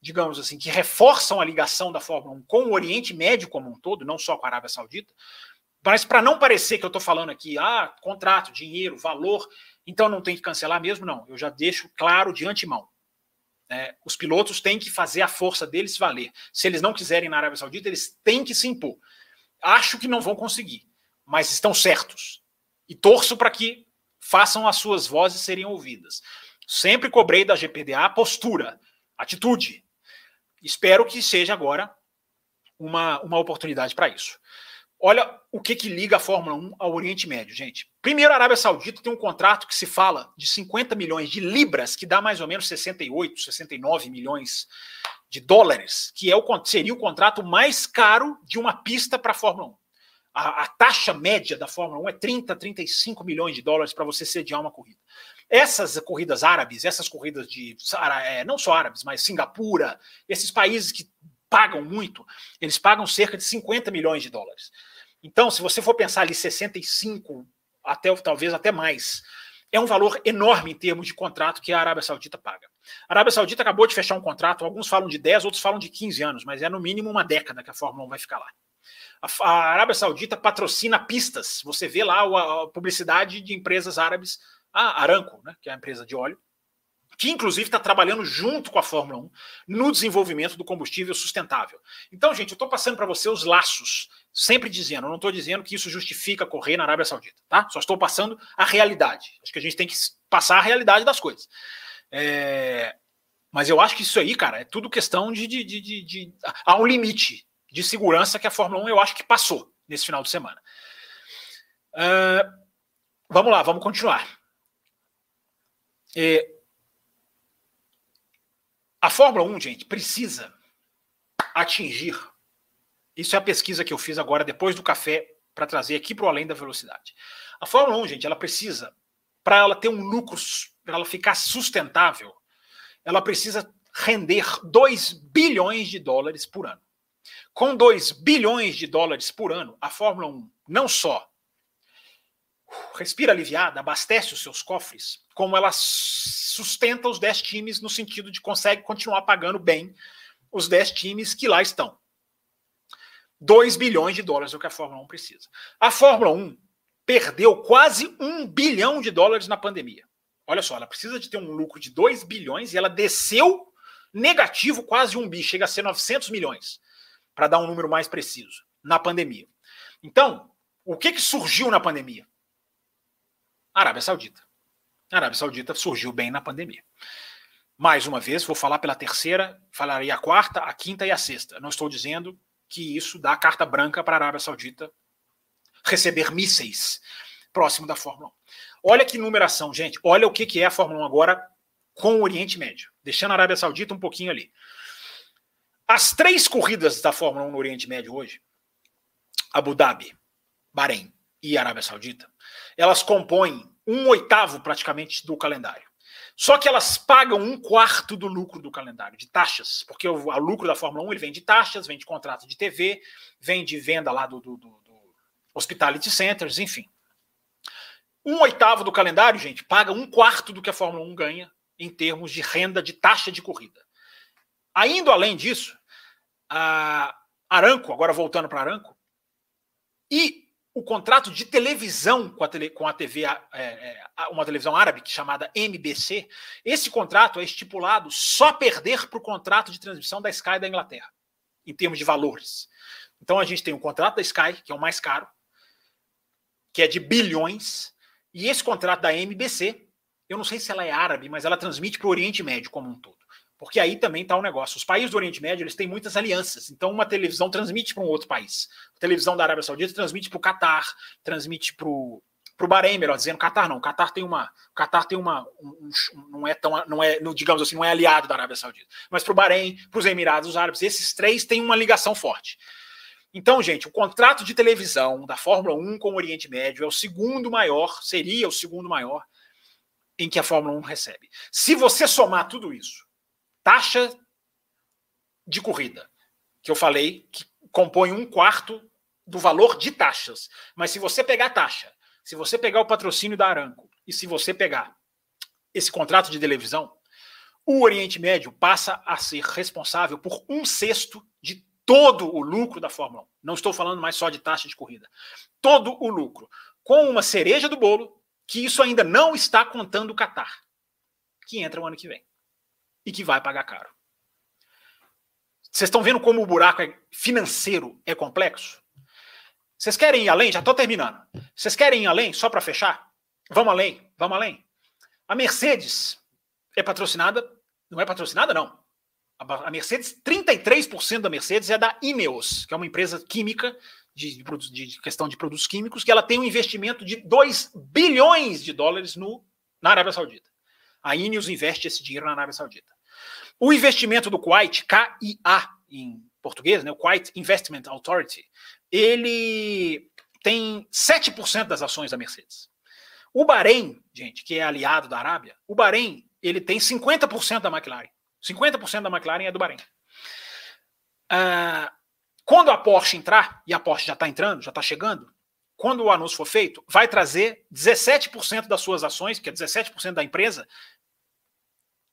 digamos assim, que reforçam a ligação da Fórmula 1 com o Oriente Médio como um todo, não só com a Arábia Saudita. Mas para não parecer que eu estou falando aqui, ah, contrato, dinheiro, valor, então não tem que cancelar mesmo? Não, eu já deixo claro de antemão. É, os pilotos têm que fazer a força deles valer. Se eles não quiserem na Arábia Saudita, eles têm que se impor. Acho que não vão conseguir, mas estão certos. E torço para que façam as suas vozes serem ouvidas. Sempre cobrei da GPDA postura, atitude. Espero que seja agora uma, uma oportunidade para isso. Olha o que, que liga a Fórmula 1 ao Oriente Médio, gente. Primeiro, a Arábia Saudita tem um contrato que se fala de 50 milhões de libras, que dá mais ou menos 68, 69 milhões de dólares, que é o, seria o contrato mais caro de uma pista para a Fórmula 1. A, a, taxa média da Fórmula 1 é 30, 35 milhões de dólares para você sediar uma corrida. Essas corridas árabes, essas corridas de é, não só árabes, mas Singapura, esses países que pagam muito, eles pagam cerca de 50 milhões de dólares. Então, se você for pensar ali 65, até talvez até mais, é um valor enorme em termos de contrato que a Arábia Saudita paga. A Arábia Saudita acabou de fechar um contrato, alguns falam de 10, outros falam de 15 anos, mas é no mínimo uma década que a Fórmula 1 vai ficar lá. A, Arábia Saudita patrocina pistas. Você vê lá a, a publicidade de empresas árabes, a Aramco, né, que é a empresa de óleo, que inclusive está trabalhando junto com a Fórmula 1 no desenvolvimento do combustível sustentável. Então, gente, eu estou passando para você os laços, sempre dizendo, eu não estou dizendo que isso justifica correr na Arábia Saudita, tá? Só estou passando a realidade. Acho que a gente tem que passar a realidade das coisas. É, mas eu acho que isso aí, cara, é tudo questão de, de, de, de, de. Há um limite de segurança que a Fórmula 1 eu acho que passou nesse final de semana. Uh, vamos lá, vamos continuar. É, a Fórmula 1, gente, precisa atingir. Isso é a pesquisa que eu fiz agora, depois do café, para trazer aqui para o além da velocidade. A Fórmula 1, gente, ela precisa, para ela ter um lucro, para ela ficar sustentável, ela precisa render 2 bilhões de dólares por ano. Com 2 bilhões de dólares por ano, a Fórmula 1 não só respira aliviada, abastece os seus cofres, como ela sustenta os 10 times no sentido de consegue continuar pagando bem os 10 times que lá estão. 2 bilhões de dólares é o que a Fórmula 1 precisa. A Fórmula 1 perdeu quase 1 bilhão de dólares na pandemia. Olha só, ela precisa de ter um lucro de 2 bilhões e ela desceu negativo quase um bi, chega a ser 900 milhões, para dar um número mais preciso, na pandemia. Então, o que, que surgiu na pandemia? Arábia Saudita. A Arábia Saudita surgiu bem na pandemia. Mais uma vez, vou falar pela terceira, falarei a quarta, a quinta e a sexta. Não estou dizendo que isso dá carta branca para a Arábia Saudita receber mísseis próximo da Fórmula 1. Olha que numeração, gente. Olha o que é a Fórmula 1 agora com o Oriente Médio, deixando a Arábia Saudita um pouquinho ali. As três corridas da Fórmula 1 no Oriente Médio hoje, Abu Dhabi, Bahrein e Arábia Saudita, elas compõem um oitavo praticamente do calendário. Só que elas pagam um quarto do lucro do calendário, de taxas, porque o, o lucro da Fórmula 1 ele vem de taxas, vem de contrato de TV, vem de venda lá do, do, do, do Hospitality Centers, enfim. Um oitavo do calendário, gente, paga um quarto do que a Fórmula 1 ganha em termos de renda de taxa de corrida. Ainda além disso, a Aranco, agora voltando para Aranco, e o contrato de televisão com a, tele, com a TV, é, é, uma televisão árabe chamada MBC, esse contrato é estipulado só perder para o contrato de transmissão da Sky da Inglaterra, em termos de valores. Então a gente tem o contrato da Sky, que é o mais caro, que é de bilhões, e esse contrato da MBC, eu não sei se ela é árabe, mas ela transmite para o Oriente Médio como um todo. Porque aí também está o um negócio. Os países do Oriente Médio eles têm muitas alianças. Então, uma televisão transmite para um outro país. A televisão da Arábia Saudita transmite para o Catar, transmite para o para o Bahrein, melhor dizendo, Catar não. Catar tem uma, Catar tem uma, um, um, não é tão, não é, digamos assim, não é aliado da Arábia Saudita. Mas para o Bahrein, para os Emirados Árabes, esses três têm uma ligação forte. Então, gente, o contrato de televisão da Fórmula 1 com o Oriente Médio é o segundo maior, seria o segundo maior em que a Fórmula 1 recebe. Se você somar tudo isso, taxa de corrida, que eu falei que compõe um quarto do valor de taxas. Mas se você pegar a taxa, se você pegar o patrocínio da Aranco e se você pegar esse contrato de televisão, o Oriente Médio passa a ser responsável por um sexto de todo o lucro da Fórmula 1. Não estou falando mais só de taxa de corrida. Todo o lucro. Com uma cereja do bolo, que isso ainda não está contando o Qatar, que entra o ano que vem e que vai pagar caro. Vocês estão vendo como o buraco é financeiro é complexo? Vocês querem ir além? Já estou terminando. Vocês querem ir além, só para fechar? Vamos além, vamos além. A Mercedes é patrocinada, não é patrocinada, não. A Mercedes, 33% da Mercedes é da Ineos, que é uma empresa química de, de, de, questão de produtos químicos, que ela tem um investimento de 2 bilhões de dólares no, na Arábia Saudita. A Ineos investe esse dinheiro na Arábia Saudita. O investimento do Kuwait, KIA em português, né, o Kuwait Investment Authority, ele tem 7% das ações da Mercedes. O Bahrein, gente, que é aliado da Arábia, o Bahrein, ele tem 50% da McLaren. 50% da McLaren é do Bahrein. Ah, quando a Porsche entrar, e a Porsche já está entrando, já está chegando, quando o anúncio for feito, vai trazer 17% das suas ações, que é 17% da empresa,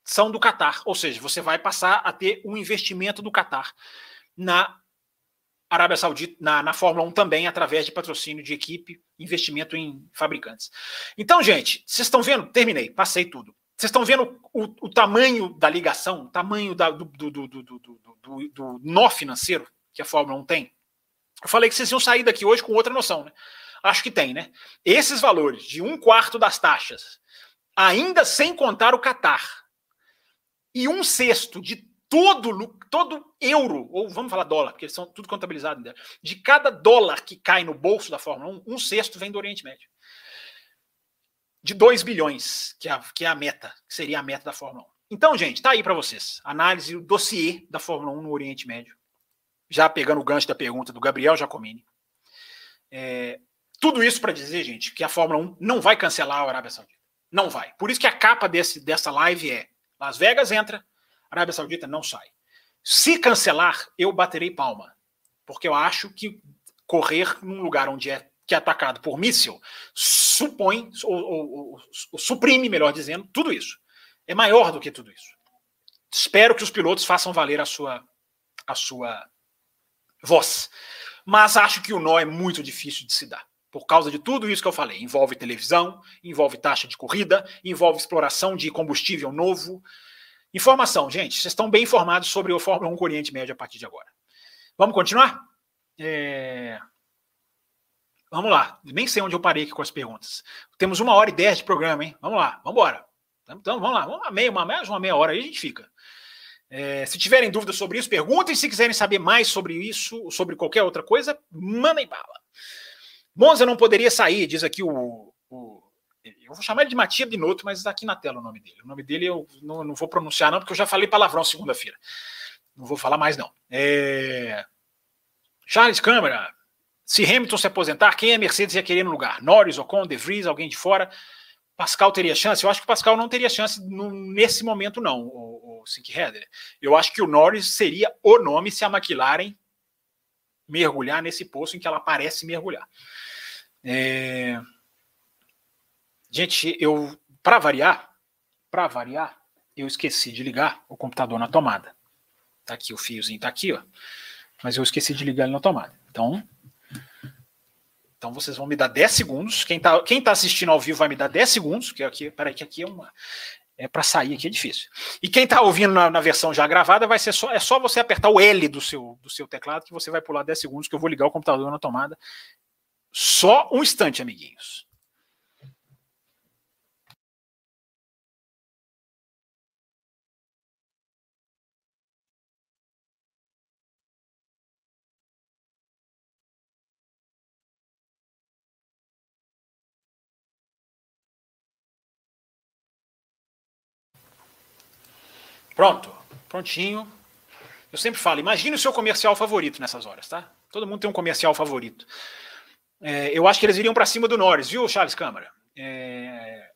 são do Catar. Ou seja, você vai passar a ter um investimento do Catar na Arábia Saudita, na, na Fórmula 1 também, através de patrocínio de equipe, investimento em fabricantes. Então, gente, vocês estão vendo? Terminei, passei tudo. Vocês estão vendo o, o, tamanho da ligação, o tamanho da, do, do, do, do, nó financeiro que a Fórmula 1 tem? Eu falei que vocês iam sair daqui hoje com outra noção, né? Acho que tem, né? Esses valores de um quarto das taxas ainda sem contar o Catar. E um sexto de todo, todo euro, ou vamos falar dólar, porque eles são tudo contabilizado, né? de cada dólar que cai no bolso da Fórmula 1, um sexto vem do Oriente Médio. De 2 bilhões, que é, a, que é a meta, que seria a meta da Fórmula 1. Então, gente, tá aí para vocês. Análise do dossiê da Fórmula 1 no Oriente Médio. Já pegando o gancho da pergunta do Gabriel Giacomini. É, tudo isso para dizer, gente, que a Fórmula 1 não vai cancelar a Arábia Saudita. Não vai. Por isso que a capa desse, dessa live é Las Vegas entra, Arábia Saudita não sai. Se cancelar, eu baterei palma, porque eu acho que correr num lugar onde é que é atacado por míssil supõe ou, ou, ou, suprime, melhor dizendo, tudo isso. É maior do que tudo isso. Espero que os pilotos façam valer a sua a sua voz. Mas acho que o nó é muito difícil de se dar. Por causa de tudo isso que eu falei. Envolve televisão, envolve taxa de corrida, envolve exploração de combustível novo, Informação, gente, vocês estão bem informados sobre o Fórmula 1 com Oriente Médio a partir de agora. Vamos continuar? É... Vamos lá. Nem sei onde eu parei aqui com as perguntas. Temos uma hora e dez de programa, hein? Vamos lá, vamos embora. Então, vamos lá, uma meia, uma, mais uma meia hora aí a gente fica. É, se tiverem dúvidas sobre isso, perguntem. Se quiserem saber mais sobre isso, sobre qualquer outra coisa, mandem bala. Monza não poderia sair, diz aqui o, o eu vou chamar ele de Matias Binotto, mas está aqui na tela o nome dele. O nome dele eu não, não vou pronunciar, não, porque eu já falei palavrão segunda-feira. Não vou falar mais, não. É... Charles Câmara. Se Hamilton se aposentar, quem é Mercedes ia querer no lugar? Norris, Ocon, De Vries, alguém de fora? Pascal teria chance? Eu acho que o Pascal não teria chance no, nesse momento, não, o, o Sink Header. Eu acho que o Norris seria o nome se a McLaren mergulhar nesse poço em que ela parece mergulhar. É... Gente, eu, para variar, para variar, eu esqueci de ligar o computador na tomada. Tá aqui o fiozinho, tá aqui, ó. Mas eu esqueci de ligar ele na tomada. Então, então vocês vão me dar 10 segundos. Quem tá, quem tá assistindo ao vivo vai me dar 10 segundos, que aqui, peraí, que aqui é uma é para sair aqui é difícil. E quem está ouvindo na, na, versão já gravada vai ser só é só você apertar o L do seu do seu teclado que você vai pular 10 segundos que eu vou ligar o computador na tomada. Só um instante, amiguinhos. Pronto, prontinho. Eu sempre falo, imagine o seu comercial favorito nessas horas, tá? Todo mundo tem um comercial favorito. É, eu acho que eles iriam para cima do Norris, viu, Charles Câmara? É...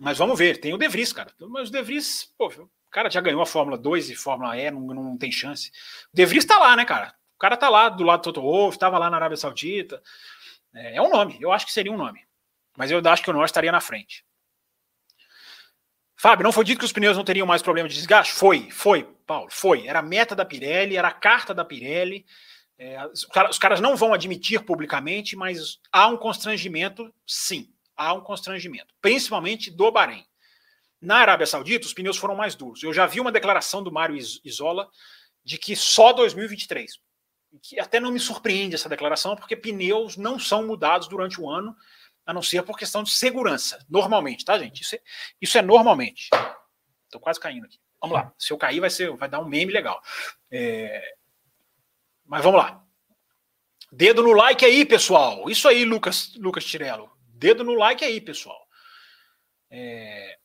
Mas vamos ver, tem o De Vries, cara. Mas o De Vries, pô, o cara já ganhou a Fórmula 2 e Fórmula E, não, não tem chance. O De Vries tá lá, né, cara? O cara tá lá do lado do Toto Wolff, estava lá na Arábia Saudita. É, é um nome, eu acho que seria um nome. Mas eu acho que o Norris estaria na frente. Fábio, não foi dito que os pneus não teriam mais problema de desgaste? Foi, foi, Paulo, foi. Era a meta da Pirelli, era a carta da Pirelli. É, os caras não vão admitir publicamente, mas há um constrangimento, sim, há um constrangimento, principalmente do Bahrein. Na Arábia Saudita, os pneus foram mais duros. Eu já vi uma declaração do Mário Isola de que só 2023. Que até não me surpreende essa declaração, porque pneus não são mudados durante o ano a não ser por questão de segurança, normalmente, tá, gente? Isso é, isso é normalmente. Estou quase caindo aqui. Vamos lá. Se eu cair, vai, ser, vai dar um meme legal. É... Mas vamos lá. Dedo no like aí, pessoal. Isso aí, Lucas, Lucas Tirello. Dedo no like aí, pessoal. É...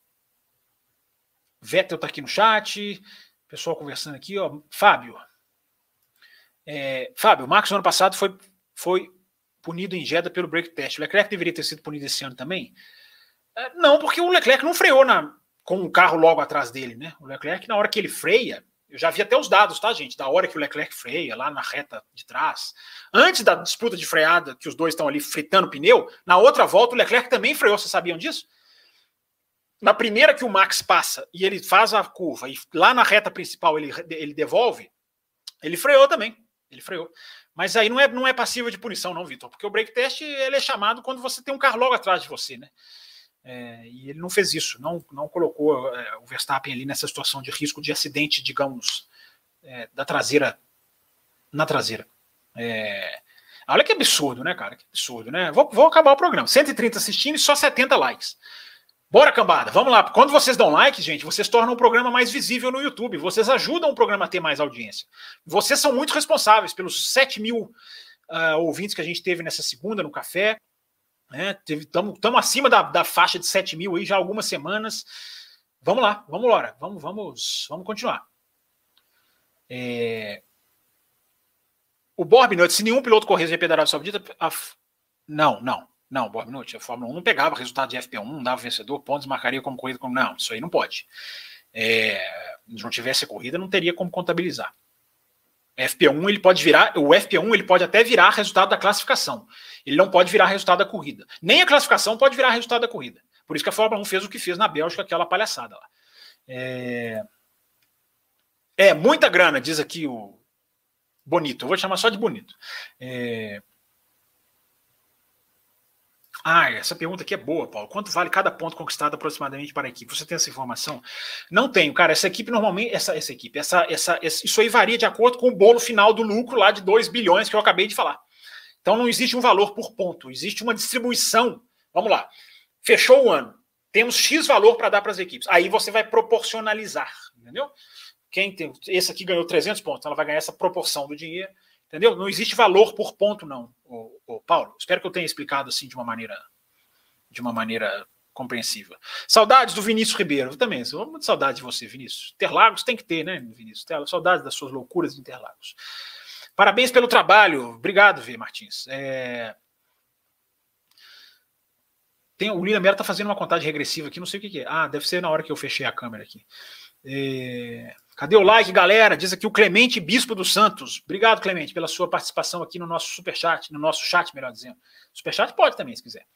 Vettel tá aqui no chat. Pessoal conversando aqui, ó. Fábio. É... Fábio, o Marcos no ano passado foi, foi punido em Jeddah pelo break test. O Leclerc deveria ter sido punido esse ano também? É, não, porque o Leclerc não freou na, com o um carro logo atrás dele, né? O Leclerc, na hora que ele freia, eu já vi até os dados, tá, gente? Da hora que o Leclerc freia, lá na reta de trás. Antes da disputa de freada, que os dois estão ali fritando pneu, na outra volta o Leclerc também freou, vocês sabiam disso? Na primeira que o Max passa e ele faz a curva, e lá na reta principal ele, ele devolve, ele freou também. Ele freou. Mas aí não é, não é passiva de punição, não, Vitor, porque o break test ele é chamado quando você tem um carro logo atrás de você, né? É, e ele não fez isso, não, não colocou é, o Verstappen ali nessa situação de risco de acidente, digamos, é, da traseira na traseira. É, olha que absurdo, né, cara? Que absurdo, né? Vou, vou acabar o programa. 130 assistindo e só 70 likes. Bora, cambada, vamos lá. Quando vocês dão like, gente, vocês tornam o programa mais visível no YouTube. Vocês ajudam o programa a ter mais audiência. Vocês são muito responsáveis pelos 7 mil uh, ouvintes que a gente teve nessa segunda no café. Estamos né? acima da, da, faixa de 7 mil aí já há algumas semanas. Vamos lá, vamos lá, vamos, vamos, vamos continuar. É... O Borb se nenhum piloto correr GP da Arábia Saudita. A... Não, não. Não, Bob Minute, a Fórmula 1 não pegava resultado de FP1, não dava vencedor, pontos marcaria como corrida. Como... Não, isso aí não pode. É, se não tivesse corrida, não teria como contabilizar. FP1 ele pode virar, o FP1 ele pode até virar resultado da classificação. Ele não pode virar resultado da corrida. Nem a classificação pode virar resultado da corrida. Por isso que a Fórmula 1 fez o que fez na Bélgica, aquela palhaçada lá. É, é muita grana, diz aqui o Bonito. Eu vou chamar só de Bonito. É, ah, essa pergunta aqui é boa, Paulo. Quanto vale cada ponto conquistado aproximadamente para a equipe? Você tem essa informação? Não tenho, cara. Essa equipe normalmente, essa, essa equipe, essa, essa, isso aí varia de acordo com o bolo final do lucro lá de 2 bilhões que eu acabei de falar. Então não existe um valor por ponto, existe uma distribuição. Vamos lá. Fechou o ano. Temos X valor para dar para as equipes. Aí você vai proporcionalizar, entendeu? Quem tem, esse aqui ganhou 300 pontos, ela vai ganhar essa proporção do dinheiro. Entendeu? Não existe valor por ponto, não, ô, ô, Paulo. Espero que eu tenha explicado assim de uma maneira de uma maneira compreensível. Saudades do Vinícius Ribeiro. Eu também, sou muito saudade de você, Vinícius. Interlagos tem que ter, né, Vinícius? Saudades das suas loucuras de Interlagos. Parabéns pelo trabalho. Obrigado, V. Martins. É... Tem, o William Melo está fazendo uma contagem regressiva aqui, não sei o que, que, é. Ah, deve ser na hora que eu fechei a câmera aqui. É... Cadê o like, galera? Diz aqui o Clemente Bispo dos Santos. Obrigado, Clemente, pela sua participação aqui no nosso superchat, no nosso chat, melhor dizendo. Superchat pode também, se quiser.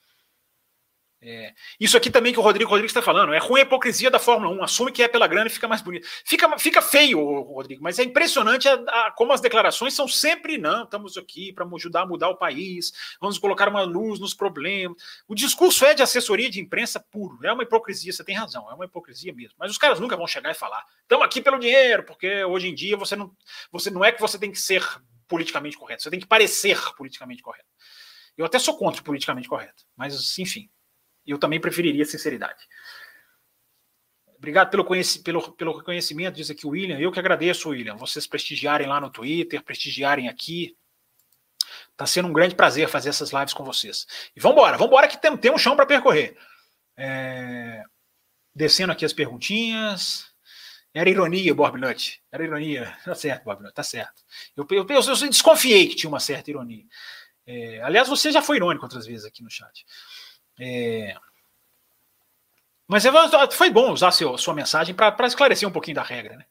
É, isso aqui também que o Rodrigo Rodrigues está falando, é ruim a hipocrisia da Fórmula 1, assume que é pela grana e fica mais bonito. Fica, fica feio, Rodrigo, mas é impressionante a, a, como as declarações são sempre, não, estamos aqui para ajudar a mudar o país, vamos colocar uma luz nos problemas. O discurso é de assessoria de imprensa puro, é uma hipocrisia, você tem razão, é uma hipocrisia mesmo. Mas os caras nunca vão chegar e falar, estamos aqui pelo dinheiro, porque hoje em dia você não, você não é que você tem que ser politicamente correto, você tem que parecer politicamente correto. Eu até sou contra o politicamente correto, mas enfim, eu também preferiria sinceridade. Obrigado pelo, pelo, pelo reconhecimento, diz aqui o William. Eu que agradeço, William. Vocês prestigiarem lá no Twitter, prestigiarem aqui. Está sendo um grande prazer fazer essas lives com vocês. E vamos embora, vamos embora que tem, tem um chão para percorrer. É... Descendo aqui as perguntinhas. Era ironia, Bob Nut. Era ironia. Tá certo, Bob Nut, tá certo. Eu, eu, eu, eu desconfiei que tinha uma certa ironia. É... Aliás, você já foi irônico outras vezes aqui no chat. É... Mas foi bom usar seu, sua mensagem para esclarecer um pouquinho da regra, né?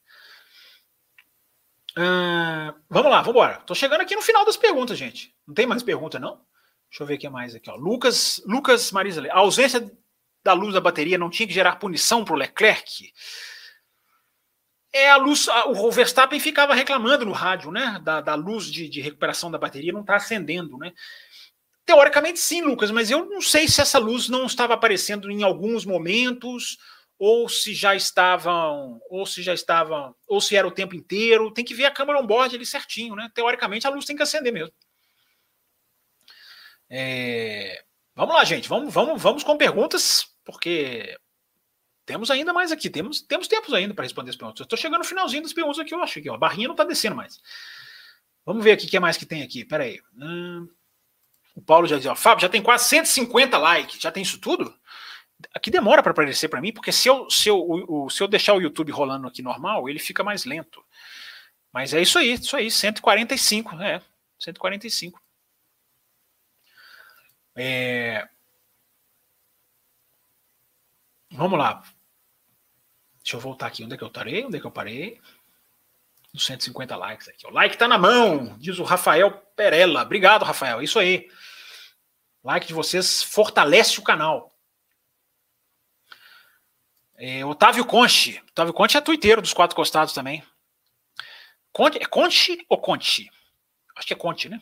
Uh, vamos lá, vamos embora. Tô chegando aqui no final das perguntas, gente. Não tem mais pergunta, não? Deixa eu ver o que mais aqui. Ó. Lucas, Lucas Marisa, a ausência da luz da bateria não tinha que gerar punição para o Leclerc? É a luz. A, o Verstappen ficava reclamando no rádio, né? Da, da luz de, de recuperação da bateria não está acendendo, né? Teoricamente, sim, Lucas, mas eu não sei se essa luz não estava aparecendo em alguns momentos, ou se já estavam, ou se já estavam, ou se era o tempo inteiro. Tem que ver a câmera on-board ali certinho, né? Teoricamente, a luz tem que acender mesmo. É... Vamos lá, gente. Vamos, vamos, vamos com perguntas, porque temos ainda mais aqui. Temos, temos tempos ainda para responder as perguntas. Eu estou chegando no finalzinho das perguntas aqui, eu acho que a barrinha não está descendo mais. Vamos ver aqui o que mais que tem aqui. Peraí. Hum... O Paulo já dizia, Fábio, já tem quase 150 likes, já tem isso tudo? Aqui demora para aparecer para mim, porque se eu, se, eu, o, se eu deixar o YouTube rolando aqui normal, ele fica mais lento. Mas é isso aí, isso aí, 145, é, 145. É... Vamos lá. Deixa eu voltar aqui. Onde é que eu parei? Onde é que eu parei? Dos 150 likes aqui. O like tá na mão, diz o Rafael Perella. Obrigado, Rafael. Isso aí. Like de vocês fortalece o canal. É, Otávio Conte. Otávio Conte é tuiteiro dos quatro costados também. Conte, é Conte ou Conte? Acho que é Conte, né?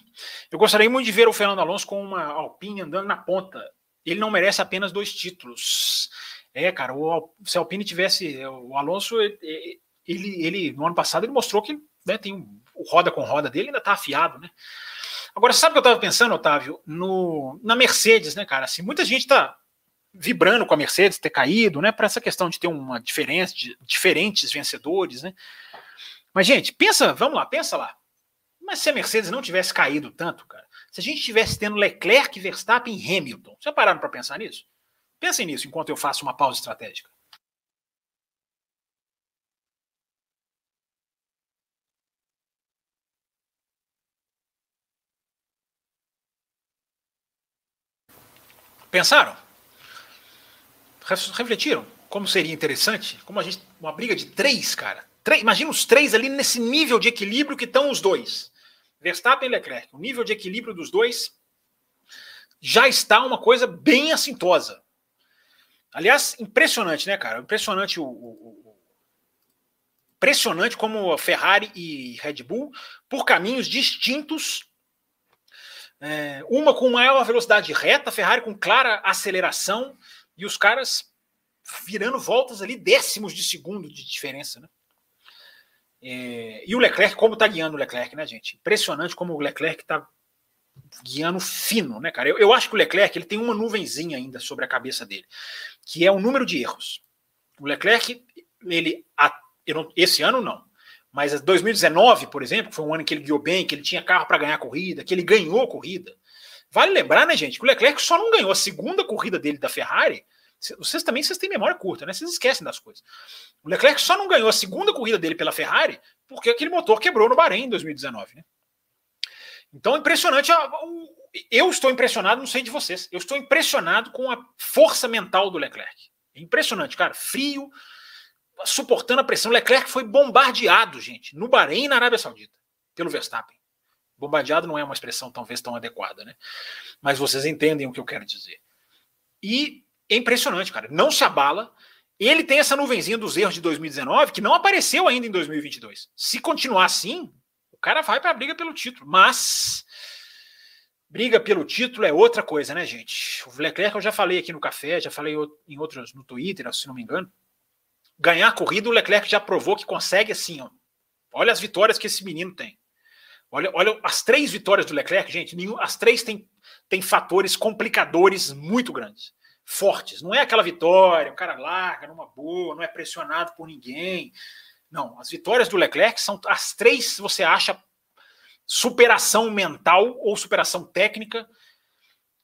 Eu gostaria muito de ver o Fernando Alonso com uma Alpine andando na ponta. Ele não merece apenas dois títulos. É, cara, o, se a Alpine tivesse. O Alonso, ele, ele no ano passado, ele mostrou que né, tem um, o roda com roda dele ainda tá afiado, né? Agora, sabe o que eu estava pensando, Otávio? No, na Mercedes, né, cara? Assim, muita gente está vibrando com a Mercedes ter caído, né? Para essa questão de ter uma diferença, de diferentes vencedores, né? Mas, gente, pensa, vamos lá, pensa lá. Mas se a Mercedes não tivesse caído tanto, cara, se a gente tivesse tendo Leclerc, Verstappen e Hamilton, já pararam para pensar nisso? Pensem nisso enquanto eu faço uma pausa estratégica. Pensaram? Refletiram? Como seria interessante? Como a gente. Uma briga de três, cara. Três, imagina os três ali nesse nível de equilíbrio que estão os dois. Verstappen e Leclerc. O nível de equilíbrio dos dois já está uma coisa bem assintosa. Aliás, impressionante, né, cara? Impressionante o, o, o impressionante como Ferrari e Red Bull, por caminhos distintos, é, uma com maior velocidade reta, Ferrari com clara aceleração e os caras virando voltas ali décimos de segundo de diferença, né? É, e o Leclerc, como tá guiando o Leclerc, né, gente? Impressionante como o Leclerc tá guiando fino, né, cara? Eu, eu acho que o Leclerc ele tem uma nuvenzinha ainda sobre a cabeça dele, que é o número de erros. O Leclerc, ele, esse ano não, mas 2019, por exemplo, foi um ano que ele guiou bem, que ele tinha carro para ganhar corrida, que ele ganhou corrida. Vale lembrar, né, gente, que o Leclerc só não ganhou a segunda corrida dele da Ferrari. Vocês também vocês têm memória curta, né? Vocês esquecem das coisas. O Leclerc só não ganhou a segunda corrida dele pela Ferrari porque aquele motor quebrou no Bahrein em 2019, né? Então, impressionante. Eu estou impressionado, não sei de vocês. Eu estou impressionado com a força mental do Leclerc. Impressionante, cara. Frio, suportando a pressão. Leclerc foi bombardeado, gente, no Bahrein e na Arábia Saudita, pelo Verstappen. Bombardeado não é uma expressão talvez tão adequada, né? Mas vocês entendem o que eu quero dizer. E é impressionante, cara. Não se abala. Ele tem essa nuvenzinha dos erros de 2019 que não apareceu ainda em 2022. Se continuar assim, o cara vai para a briga pelo título. Mas briga pelo título é outra coisa, né, gente? O Leclerc eu já falei aqui no café, já falei em outros no Twitter, se não me engano ganhar a corrida, o Leclerc já provou que consegue assim. Ó. Olha as vitórias que esse menino tem. Olha, olha as três vitórias do Leclerc, gente. Nenhum, as três têm, têm fatores complicadores muito grandes, fortes. Não é aquela vitória, o cara larga numa boa, não é pressionado por ninguém. Não, as vitórias do Leclerc são as três, você acha superação mental ou superação técnica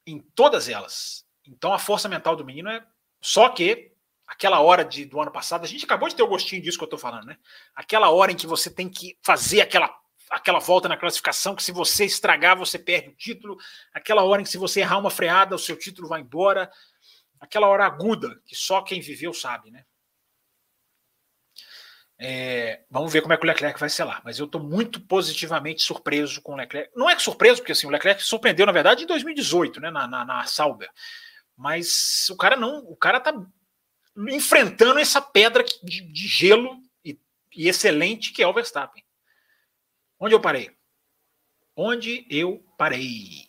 em todas elas. Então a força mental do menino é só que aquela hora de, do ano passado, a gente acabou de ter o gostinho disso que eu estou falando, né? Aquela hora em que você tem que fazer aquela, aquela volta na classificação, que se você estragar, você perde o título, aquela hora em que se você errar uma freada, o seu título vai embora, aquela hora aguda, que só quem viveu sabe, né? É, vamos ver como é que o Leclerc vai ser lá. Mas eu estou muito positivamente surpreso com o Leclerc. Não é que surpreso, porque assim, o Leclerc surpreendeu, na verdade, em 2018, né, na, na, na Sauber. Mas o cara não. O cara tá enfrentando essa pedra de, de gelo e, e, excelente que é o Verstappen. Onde eu parei? Onde eu parei?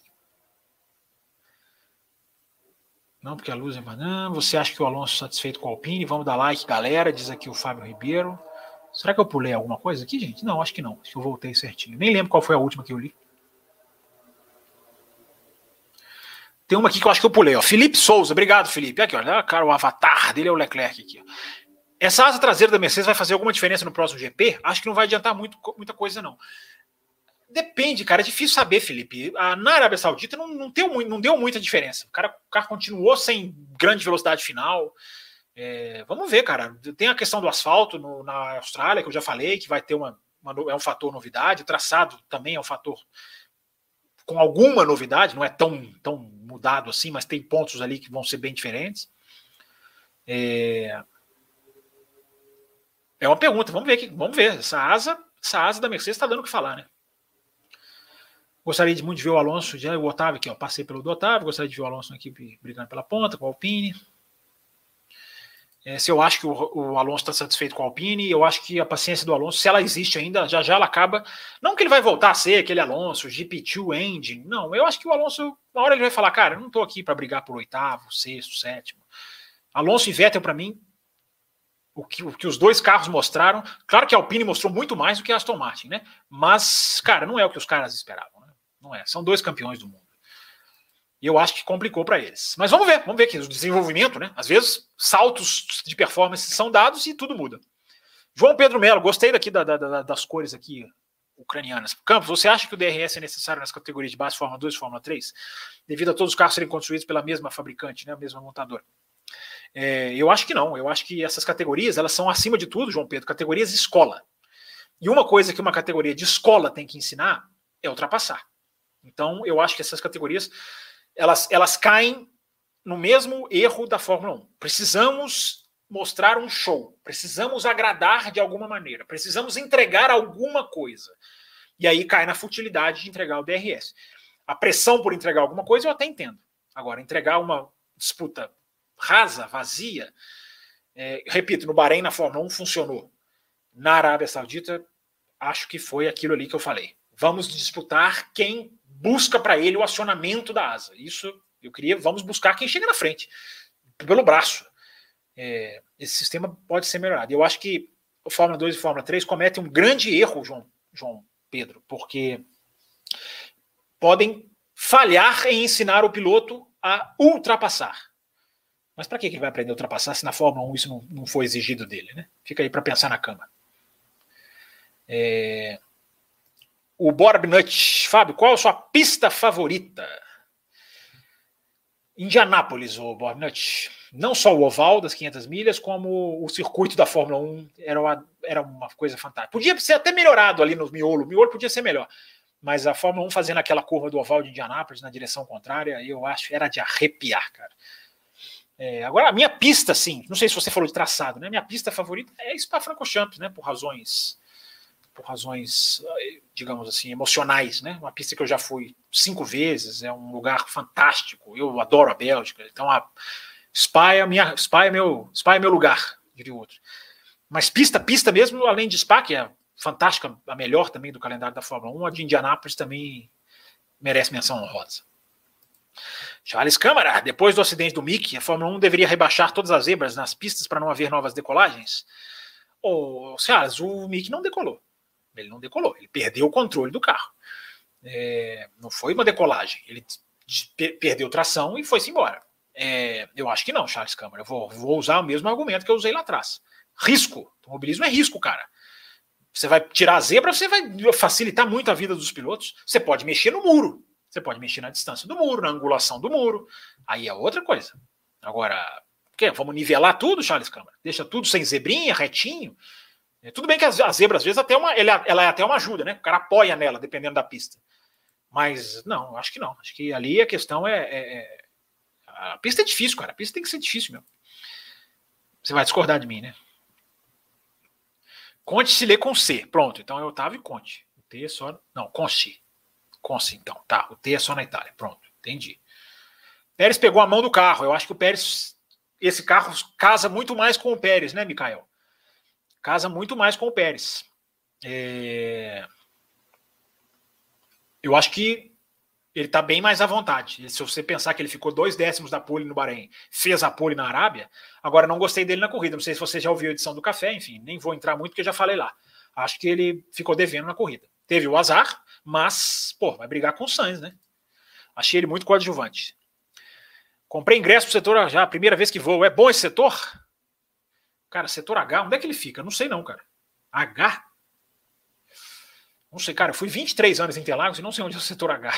Não, porque a luz é banana. Você acha que o Alonso é satisfeito com o Alpine? Vamos dar like, galera. Diz aqui o Fábio Ribeiro. Será que eu pulei alguma coisa aqui, gente? Não, acho que não. Acho que eu voltei certinho. Nem lembro qual foi a última que eu li. Tem uma aqui que eu acho que eu pulei, ó. Felipe Souza, obrigado, Felipe. Aqui, olha, cara, o avatar dele é o Leclerc aqui. Ó. Essa asa traseira da Mercedes vai fazer alguma diferença no próximo GP? Acho que não vai adiantar muito, muita coisa, não. Depende, cara, é difícil saber, Felipe. A, na Arábia Saudita não, não, deu, não deu muita diferença. O, cara, o carro continuou sem grande velocidade final. É, vamos ver, cara. Tem a questão do asfalto no, na Austrália, que eu já falei, que vai ter uma, uma, é um fator novidade. O traçado também é um fator com alguma novidade, não é tão, tão mudado assim, mas tem pontos ali que vão ser bem diferentes. É, é uma pergunta, vamos ver aqui, vamos ver. Essa asa, essa asa da Mercedes está dando o que falar, né? Gostaria de muito de ver o Alonso, já o Otávio aqui, ó, passei pelo do Otávio, gostaria de ver o Alonso na equipe brigando pela ponta, com o Alpine. É, se eu acho que o, o Alonso está satisfeito com a Alpine, eu acho que a paciência do Alonso, se ela existe ainda, já já ela acaba. Não que ele vai voltar a ser aquele Alonso, GP2 engine. Não, eu acho que o Alonso, na hora ele vai falar, cara, eu não estou aqui para brigar por oitavo, sexto, sétimo. Alonso e Vettel, para mim, o que, o que os dois carros mostraram. Claro que a Alpine mostrou muito mais do que a Aston Martin, né? Mas, cara, não é o que os caras esperavam, né? Não é. São dois campeões do mundo. E eu acho que complicou para eles. Mas vamos ver, vamos ver aqui o desenvolvimento, né? Às vezes saltos de performance são dados e tudo muda. João Pedro Melo, gostei daqui da, da, da, das cores aqui ucranianas. Campos, você acha que o DRS é necessário nas categorias de base Fórmula 2 e Fórmula 3? Devido a todos os carros serem construídos pela mesma fabricante, né? A mesma montadora. É, eu acho que não. Eu acho que essas categorias elas são acima de tudo, João Pedro, categorias escola. E uma coisa que uma categoria de escola tem que ensinar é ultrapassar. Então, eu acho que essas categorias elas, elas caem no mesmo erro da Fórmula 1. Precisamos mostrar um show, precisamos agradar de alguma maneira, precisamos entregar alguma coisa. E aí cai na futilidade de entregar o DRS. A pressão por entregar alguma coisa eu até entendo. Agora, entregar uma disputa rasa, vazia. É, repito, no Bahrein, na Fórmula 1, funcionou. Na Arábia Saudita, acho que foi aquilo ali que eu falei. Vamos disputar quem busca para ele o acionamento da asa. Isso eu queria. Vamos buscar quem chega na frente, pelo braço. É, esse sistema pode ser melhorado. Eu acho que o Fórmula 2 e Fórmula 3 cometem um grande erro, João, João Pedro, porque podem falhar em ensinar o piloto a ultrapassar. Mas para que ele vai aprender a ultrapassar se na Fórmula 1 isso não, não foi exigido dele? Né? Fica aí para pensar na cama. É... O Borbnut, Fábio, qual a sua pista favorita? Indianápolis, o Borbnut. Não só o oval das 500 milhas, como o circuito da Fórmula 1 era uma, era uma coisa fantástica. Podia ser até melhorado ali no miolo, o miolo podia ser melhor. Mas a Fórmula 1 fazendo aquela curva do oval de Indianápolis na direção contrária, eu acho era de arrepiar, cara. É, agora, a minha pista, sim, não sei se você falou de traçado, né? Minha pista favorita é Spa-Francorchamps, né? Por razões, por razões, digamos assim, emocionais, né? Uma pista que eu já fui cinco vezes, é um lugar fantástico. Eu adoro a Bélgica, então a Spa é minha, Spa é meu, Spa é meu lugar, diria outro. Mas pista, pista mesmo, além de Spa, que é fantástica, a melhor também do calendário da Fórmula 1, a de Indianápolis também merece menção honrosa. Charles Câmara, depois do acidente do Mickey, a Fórmula 1 deveria rebaixar todas as zebras nas pistas para não haver novas decolagens? Ô, Charles, o Mickey não decolou. Ele não decolou, ele perdeu o controle do carro. É, não foi uma decolagem, ele perdeu tração e foi-se embora. É, eu acho que não, Charles Câmara. Eu vou, vou usar o mesmo argumento que eu usei lá atrás. Risco. Automobilismo é risco, cara. Você vai tirar a zebra, você vai facilitar muito a vida dos pilotos. Você pode mexer no muro. Você pode mexer na distância do muro, na angulação do muro. Aí é outra coisa. Agora, que vamos nivelar tudo, Charles Câmara? Deixa tudo sem zebrinha, retinho. É, tudo bem que a zebra, às vezes, até uma, ela, ela é até uma ajuda, né? O cara apoia nela, dependendo da pista. Mas não, acho que não. Acho que ali a questão é, é, é. a pista é difícil, cara. A pista tem que ser difícil mesmo. Você vai discordar de mim, né? Conte se lê com C. Pronto, então é Otávio Conte. O T é só. Não, Conte. Conce, então. Tá, o T é só na Itália. Pronto, entendi. Pérez pegou a mão do carro. Eu acho que o Pérez. Esse carro casa muito mais com o Pérez, né, Mikael? Casa muito mais com o Pérez. É... Eu acho que ele está bem mais à vontade. Se você pensar que ele ficou dois décimos da pole no Bahrein, fez a pole na Arábia, agora não gostei dele na corrida. Não sei se você já ouviu a edição do café, enfim, nem vou entrar muito porque já falei lá. Acho que ele ficou devendo na corrida. Teve o azar, mas, pô, vai brigar com o Sainz, né? Achei ele muito coadjuvante. Comprei ingresso pro setor já, a primeira vez que vou. É bom esse setor? Cara, setor H, onde é que ele fica? Não sei não, cara. H? Não sei, cara, eu fui 23 anos em Interlagos e não sei onde é o setor H.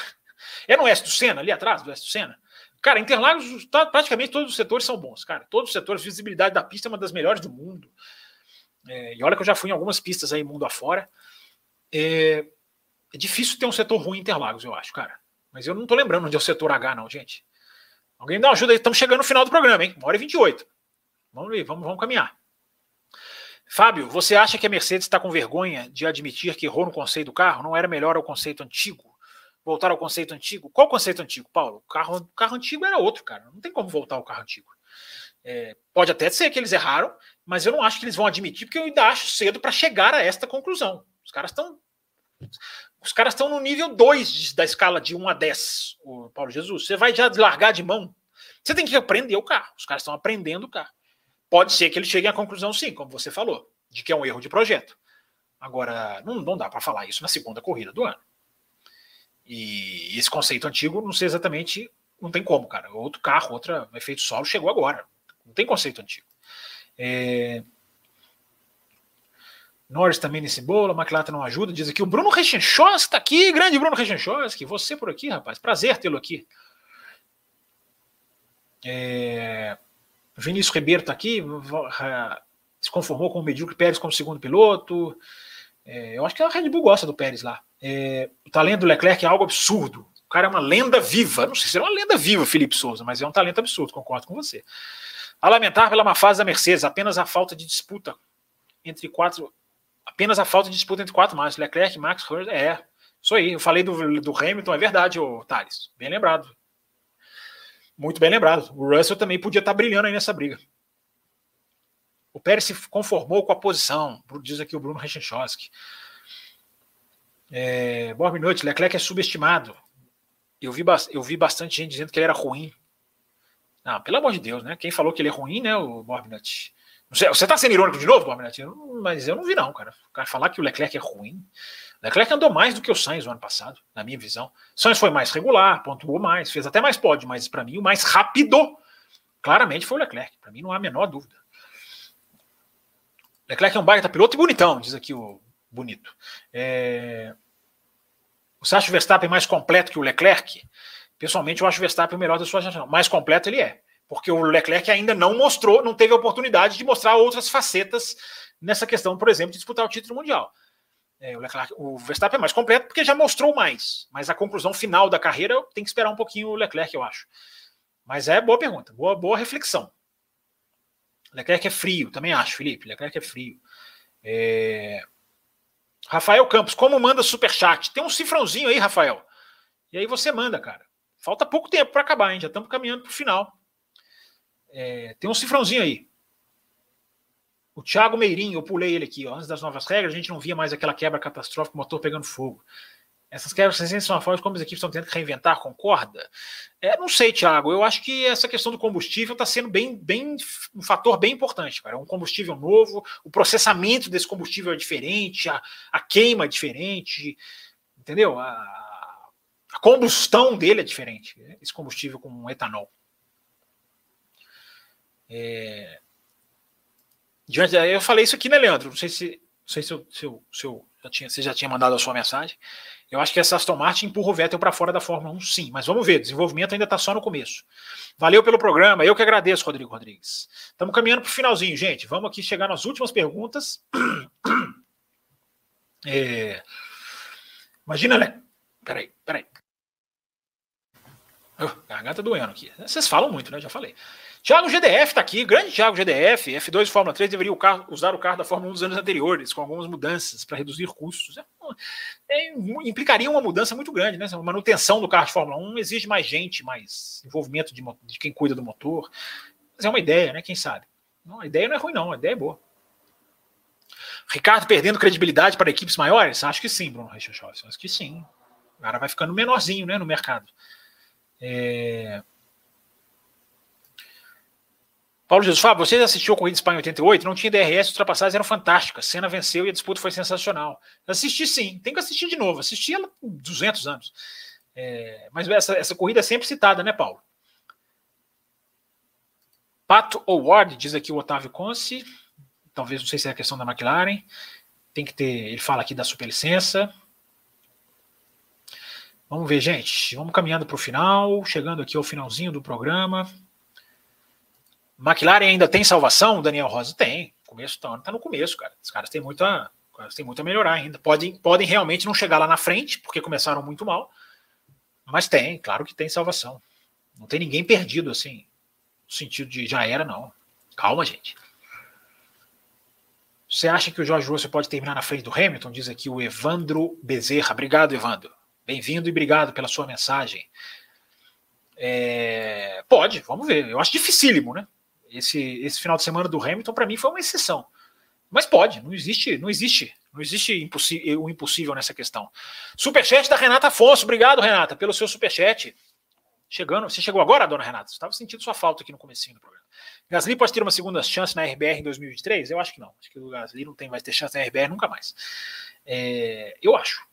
É no oeste do Sena, ali atrás do oeste do Sena? Cara, Interlagos, tá, praticamente todos os setores são bons, cara. Todos os setores, visibilidade da pista é uma das melhores do mundo. É, e olha que eu já fui em algumas pistas aí mundo afora. É, é difícil ter um setor ruim em Interlagos, eu acho, cara. Mas eu não tô lembrando onde é o setor H, não, gente. Alguém dá uma ajuda aí. Estamos chegando no final do programa, hein? Uma hora e 28. Vamos ver, vamos, vamos caminhar. Fábio, você acha que a Mercedes está com vergonha de admitir que errou no conceito do carro? Não era melhor o conceito antigo? Voltar ao conceito antigo? Qual conceito antigo, Paulo? O carro, carro antigo era outro, cara. Não tem como voltar ao carro antigo. É, pode até ser que eles erraram, mas eu não acho que eles vão admitir, porque eu ainda acho cedo para chegar a esta conclusão. Os caras estão os caras estão no nível 2 da escala de 1 a 10, o Paulo Jesus. Você vai já largar de mão. Você tem que aprender o carro. Os caras estão aprendendo o carro. Pode ser que eles cheguem à conclusão, sim, como você falou, de que é um erro de projeto. Agora, não, não dá para falar isso na segunda corrida do ano. E esse conceito antigo, não sei exatamente não tem como, cara. Outro carro, outro efeito solo chegou agora. Não tem conceito antigo. É... Norris também nesse bolo, a McLaren não ajuda. Diz aqui o Bruno Rechenchowski está aqui, grande Bruno Rechenchowski. Você por aqui, rapaz. Prazer tê-lo aqui. É... Vinícius Ribeiro está aqui, se conformou com o Medíocre Pérez como segundo piloto. É, eu acho que a Red Bull gosta do Pérez lá. É, o talento do Leclerc é algo absurdo. O cara é uma lenda viva. Não sei se é uma lenda viva, Felipe Souza, mas é um talento absurdo, concordo com você. A lamentar pela má fase da Mercedes, apenas a falta de disputa entre quatro. Apenas a falta de disputa entre quatro mais. Leclerc, Max, é. Isso aí, eu falei do, do Hamilton, é verdade, ô Thales. Bem lembrado. Muito bem lembrado. O Russell também podia estar brilhando aí nessa briga. O Pérez se conformou com a posição, diz aqui o Bruno Rechenchowski. É, boa noite, Leclerc é subestimado. Eu vi, eu vi bastante gente dizendo que ele era ruim. Não, pelo amor de Deus, né? Quem falou que ele é ruim, né, o Borbinut? Você tá sendo irônico de novo, Borbinut? Mas eu não vi, não, cara. Cara falar que o Leclerc é ruim. Leclerc andou mais do que o Sainz no ano passado, na minha visão. Sainz foi mais regular, pontuou mais, fez até mais pódio, mas para mim o mais rápido, claramente, foi o Leclerc. Para mim não há a menor dúvida. Leclerc é um baita piloto e bonitão, diz aqui o bonito. É... Você acha o Verstappen mais completo que o Leclerc? Pessoalmente, eu acho o Verstappen o melhor da sua geração. Mais completo ele é. Porque o Leclerc ainda não mostrou, não teve a oportunidade de mostrar outras facetas nessa questão, por exemplo, de disputar o título mundial. É, o, Leclerc, o Verstappen é mais completo porque já mostrou mais. Mas a conclusão final da carreira tem que esperar um pouquinho o Leclerc, eu acho. Mas é boa pergunta, boa, boa reflexão. Leclerc é frio, também acho, Felipe. Leclerc é frio. É... Rafael Campos, como manda super chat? Tem um cifrãozinho aí, Rafael. E aí você manda, cara. Falta pouco tempo para acabar, hein? Já estamos caminhando para o final. É... Tem um cifrãozinho aí. O Thiago Meirinho, eu pulei ele aqui, ó. Antes das novas regras, a gente não via mais aquela quebra catastrófica, o motor pegando fogo. Essas quebras recentes são a forma como as equipes estão tendo que reinventar, concorda? É, não sei, Thiago. Eu acho que essa questão do combustível está sendo bem, bem um fator bem importante, cara. É um combustível novo, o processamento desse combustível é diferente, a, a queima é diferente, entendeu? A, a combustão dele é diferente, esse combustível com etanol. É... Diante, eu falei isso aqui, né, Leandro? Não sei se, não sei se, eu, se, eu, se eu já tinha, você já tinha mandado a sua mensagem. Eu acho que essa Aston Martin empurra o Vettel para fora da Fórmula 1, sim. Mas vamos ver, desenvolvimento ainda está só no começo. Valeu pelo programa, eu que agradeço, Rodrigo Rodrigues. Estamos caminhando para o finalzinho, gente. Vamos aqui chegar nas últimas perguntas. É... Imagina, né? Peraí, peraí. Oh, garganta doendo aqui. Vocês falam muito, né? Já falei. Thiago GDF está aqui, grande Thiago GDF, F2 Fórmula 3 deveria usar o carro da Fórmula 1 dos anos anteriores, com algumas mudanças para reduzir custos. É, é, implicaria uma mudança muito grande, né? A manutenção do carro de Fórmula 1 exige mais gente, mais envolvimento de, de quem cuida do motor. Mas é uma ideia, né? Quem sabe? Não, a ideia não é ruim, não, a ideia é boa. Ricardo perdendo credibilidade para equipes maiores? Acho que sim, Bruno Reichelshoff. Acho que sim. O cara vai ficando menorzinho né, no mercado. É... Paulo Jesus Fábio, você assistiu a Corrida Espanha 88? Não tinha DRS, as ultrapassagens eram fantásticas. Senna venceu e a disputa foi sensacional. Assisti sim, tem que assistir de novo. Assisti ela com 200 anos. É, mas essa, essa corrida é sempre citada, né, Paulo? Pato Award, diz aqui o Otávio Conce. Talvez, não sei se é a questão da McLaren. Tem que ter, ele fala aqui da superlicença. Vamos ver, gente. Vamos caminhando para o final, chegando aqui ao finalzinho do programa. McLaren ainda tem salvação? Daniel Rosa tem. Começo tá, tá no começo, cara. Os caras têm muita, têm muito a melhorar ainda. Podem, podem realmente não chegar lá na frente, porque começaram muito mal. Mas tem, claro que tem salvação. Não tem ninguém perdido assim, no sentido de já era, não. Calma, gente. Você acha que o Jorge Russell pode terminar na frente do Hamilton? Diz aqui o Evandro Bezerra. Obrigado, Evandro. Bem-vindo e obrigado pela sua mensagem. É... Pode, vamos ver. Eu acho dificílimo, né? Esse, esse final de semana do Hamilton, para mim, foi uma exceção. Mas pode, não existe, não existe, não existe o impossível nessa questão. Superchat da Renata Afonso. Obrigado, Renata, pelo seu superchat. Chegando, você chegou agora, dona Renata? Estava sentindo sua falta aqui no comecinho do programa. Gasly pode ter uma segunda chance na RBR em 2023? Eu acho que não. Acho que o Gasly não tem mais ter chance na RBR nunca mais. É, eu acho.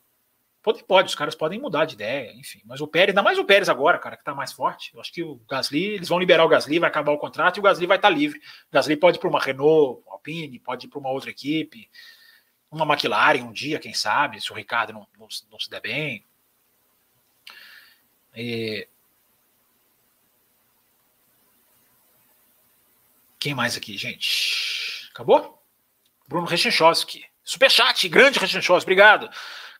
Pode, pode, os caras podem mudar de ideia, enfim. Mas o Pérez, ainda mais o Pérez agora, cara, que tá mais forte. Eu acho que o Gasly, eles vão liberar o Gasly, vai acabar o contrato e o Gasly vai estar tá livre. O Gasly pode ir para uma Renault, uma Alpine, pode ir para uma outra equipe, uma McLaren um dia, quem sabe, se o Ricardo não, não, não se der bem. E... Quem mais aqui, gente? Acabou? Bruno Rechenchowski. Superchat, grande Rechenchowski, obrigado.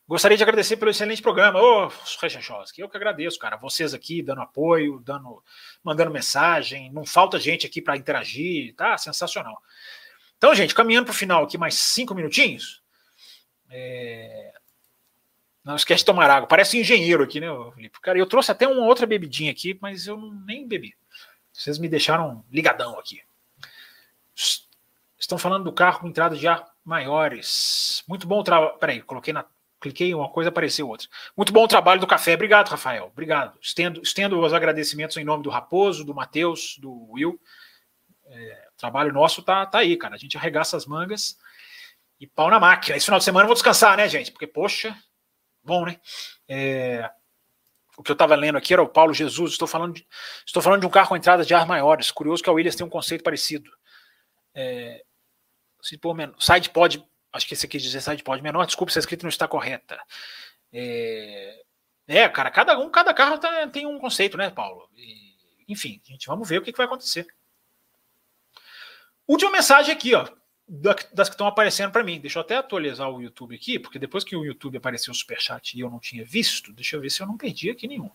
Gostaria de agradecer pelo excelente programa. Ô, oh, Rechenchowski, eu que agradeço, cara. Vocês aqui dando apoio, dando, mandando mensagem. Não falta gente aqui para interagir, tá? Sensacional. Então, gente, caminhando para o final aqui, mais cinco minutinhos. É... Não esquece de tomar água. Parece engenheiro aqui, né, Felipe? Cara, eu trouxe até uma outra bebidinha aqui, mas eu nem bebi. Vocês me deixaram ligadão aqui. Estão falando do carro com entrada de ar maiores. Muito bom trabalho. Peraí, coloquei na cliquei em uma coisa, apareceu outra. Muito bom o trabalho do café. Obrigado, Rafael. Obrigado. Estendo, estendo os agradecimentos em nome do Raposo, do Matheus, do Will. É, o trabalho nosso tá, tá aí, cara. A gente arregaça as mangas e pau na máquina. Esse final de semana eu vou descansar, né, gente? Porque, poxa, bom, né? É, o que eu estava lendo aqui era o Paulo Jesus. Estou falando de, estou falando de um carro com entradas de ar maiores. Curioso que a Williams tem um conceito parecido. É, side pod Acho que esse aqui diz side pod menor. Desculpa se a escrita não está correta. É, é cara, cada um, cada carro tá, tem um conceito, né, Paulo? E, enfim, gente, vamos ver o que, que vai acontecer. Última mensagem aqui, ó, das que estão aparecendo para mim. Deixa eu até atualizar o YouTube aqui, porque depois que o YouTube apareceu o superchat e eu não tinha visto, deixa eu ver se eu não perdi aqui nenhum.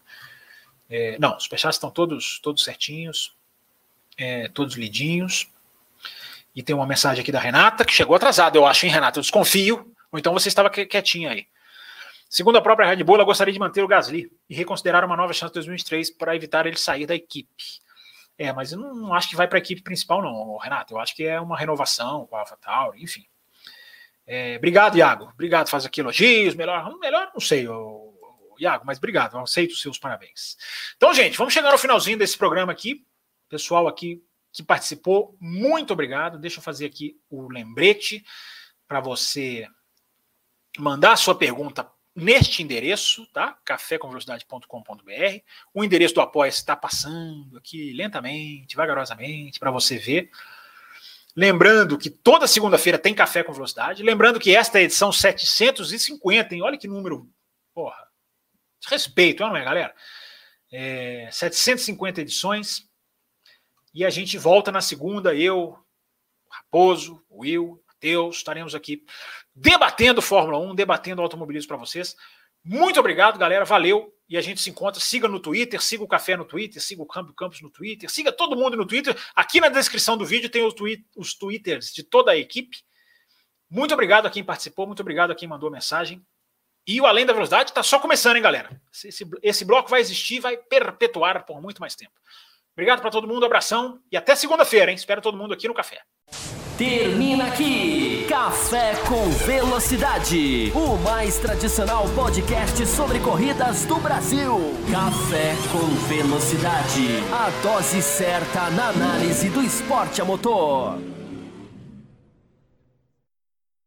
É, não, os superchats estão todos, todos certinhos, é, todos lidinhos. E tem uma mensagem aqui da Renata, que chegou atrasada, eu acho, hein, Renata? Eu desconfio. Ou então você estava quietinha aí. Segundo a própria Red Bull, ela gostaria de manter o Gasly e reconsiderar uma nova chance em 2023 para evitar ele sair da equipe. É, mas eu não acho que vai para a equipe principal, não, Renato. Eu acho que é uma renovação com a AlphaTauri, enfim. É, obrigado, Iago. Obrigado, faz aqui elogios. Melhor, melhor não sei, Iago, mas obrigado. Eu aceito os seus parabéns. Então, gente, vamos chegar ao finalzinho desse programa aqui. Pessoal aqui que participou, muito obrigado. Deixa eu fazer aqui o lembrete para você mandar a sua pergunta neste endereço, tá? cafécomvelocidade.com.br. O endereço do apoia está passando aqui lentamente, vagarosamente, para você ver. Lembrando que toda segunda-feira tem Café com Velocidade. Lembrando que esta é a edição 750, hein? Olha que número. Porra. Respeito, não é, galera? É, 750 edições. E a gente volta na segunda, eu, Raposo, Will, Matheus, estaremos aqui debatendo Fórmula 1, debatendo automobilismo para vocês. Muito obrigado, galera. Valeu. E a gente se encontra. Siga no Twitter, siga o Café no Twitter, siga o Câmbio Campos no Twitter, siga todo mundo no Twitter. Aqui na descrição do vídeo tem os, twi os Twitters de toda a equipe. Muito obrigado a quem participou, muito obrigado a quem mandou mensagem. E o Além da Velocidade está só começando, hein, galera? Esse, esse bloco vai existir, vai perpetuar por muito mais tempo. Obrigado para todo mundo, abração e até segunda-feira, hein? Espero todo mundo aqui no café. Termina aqui Café com Velocidade, o mais tradicional podcast sobre corridas do Brasil. Café com Velocidade, a dose certa na análise do esporte a motor.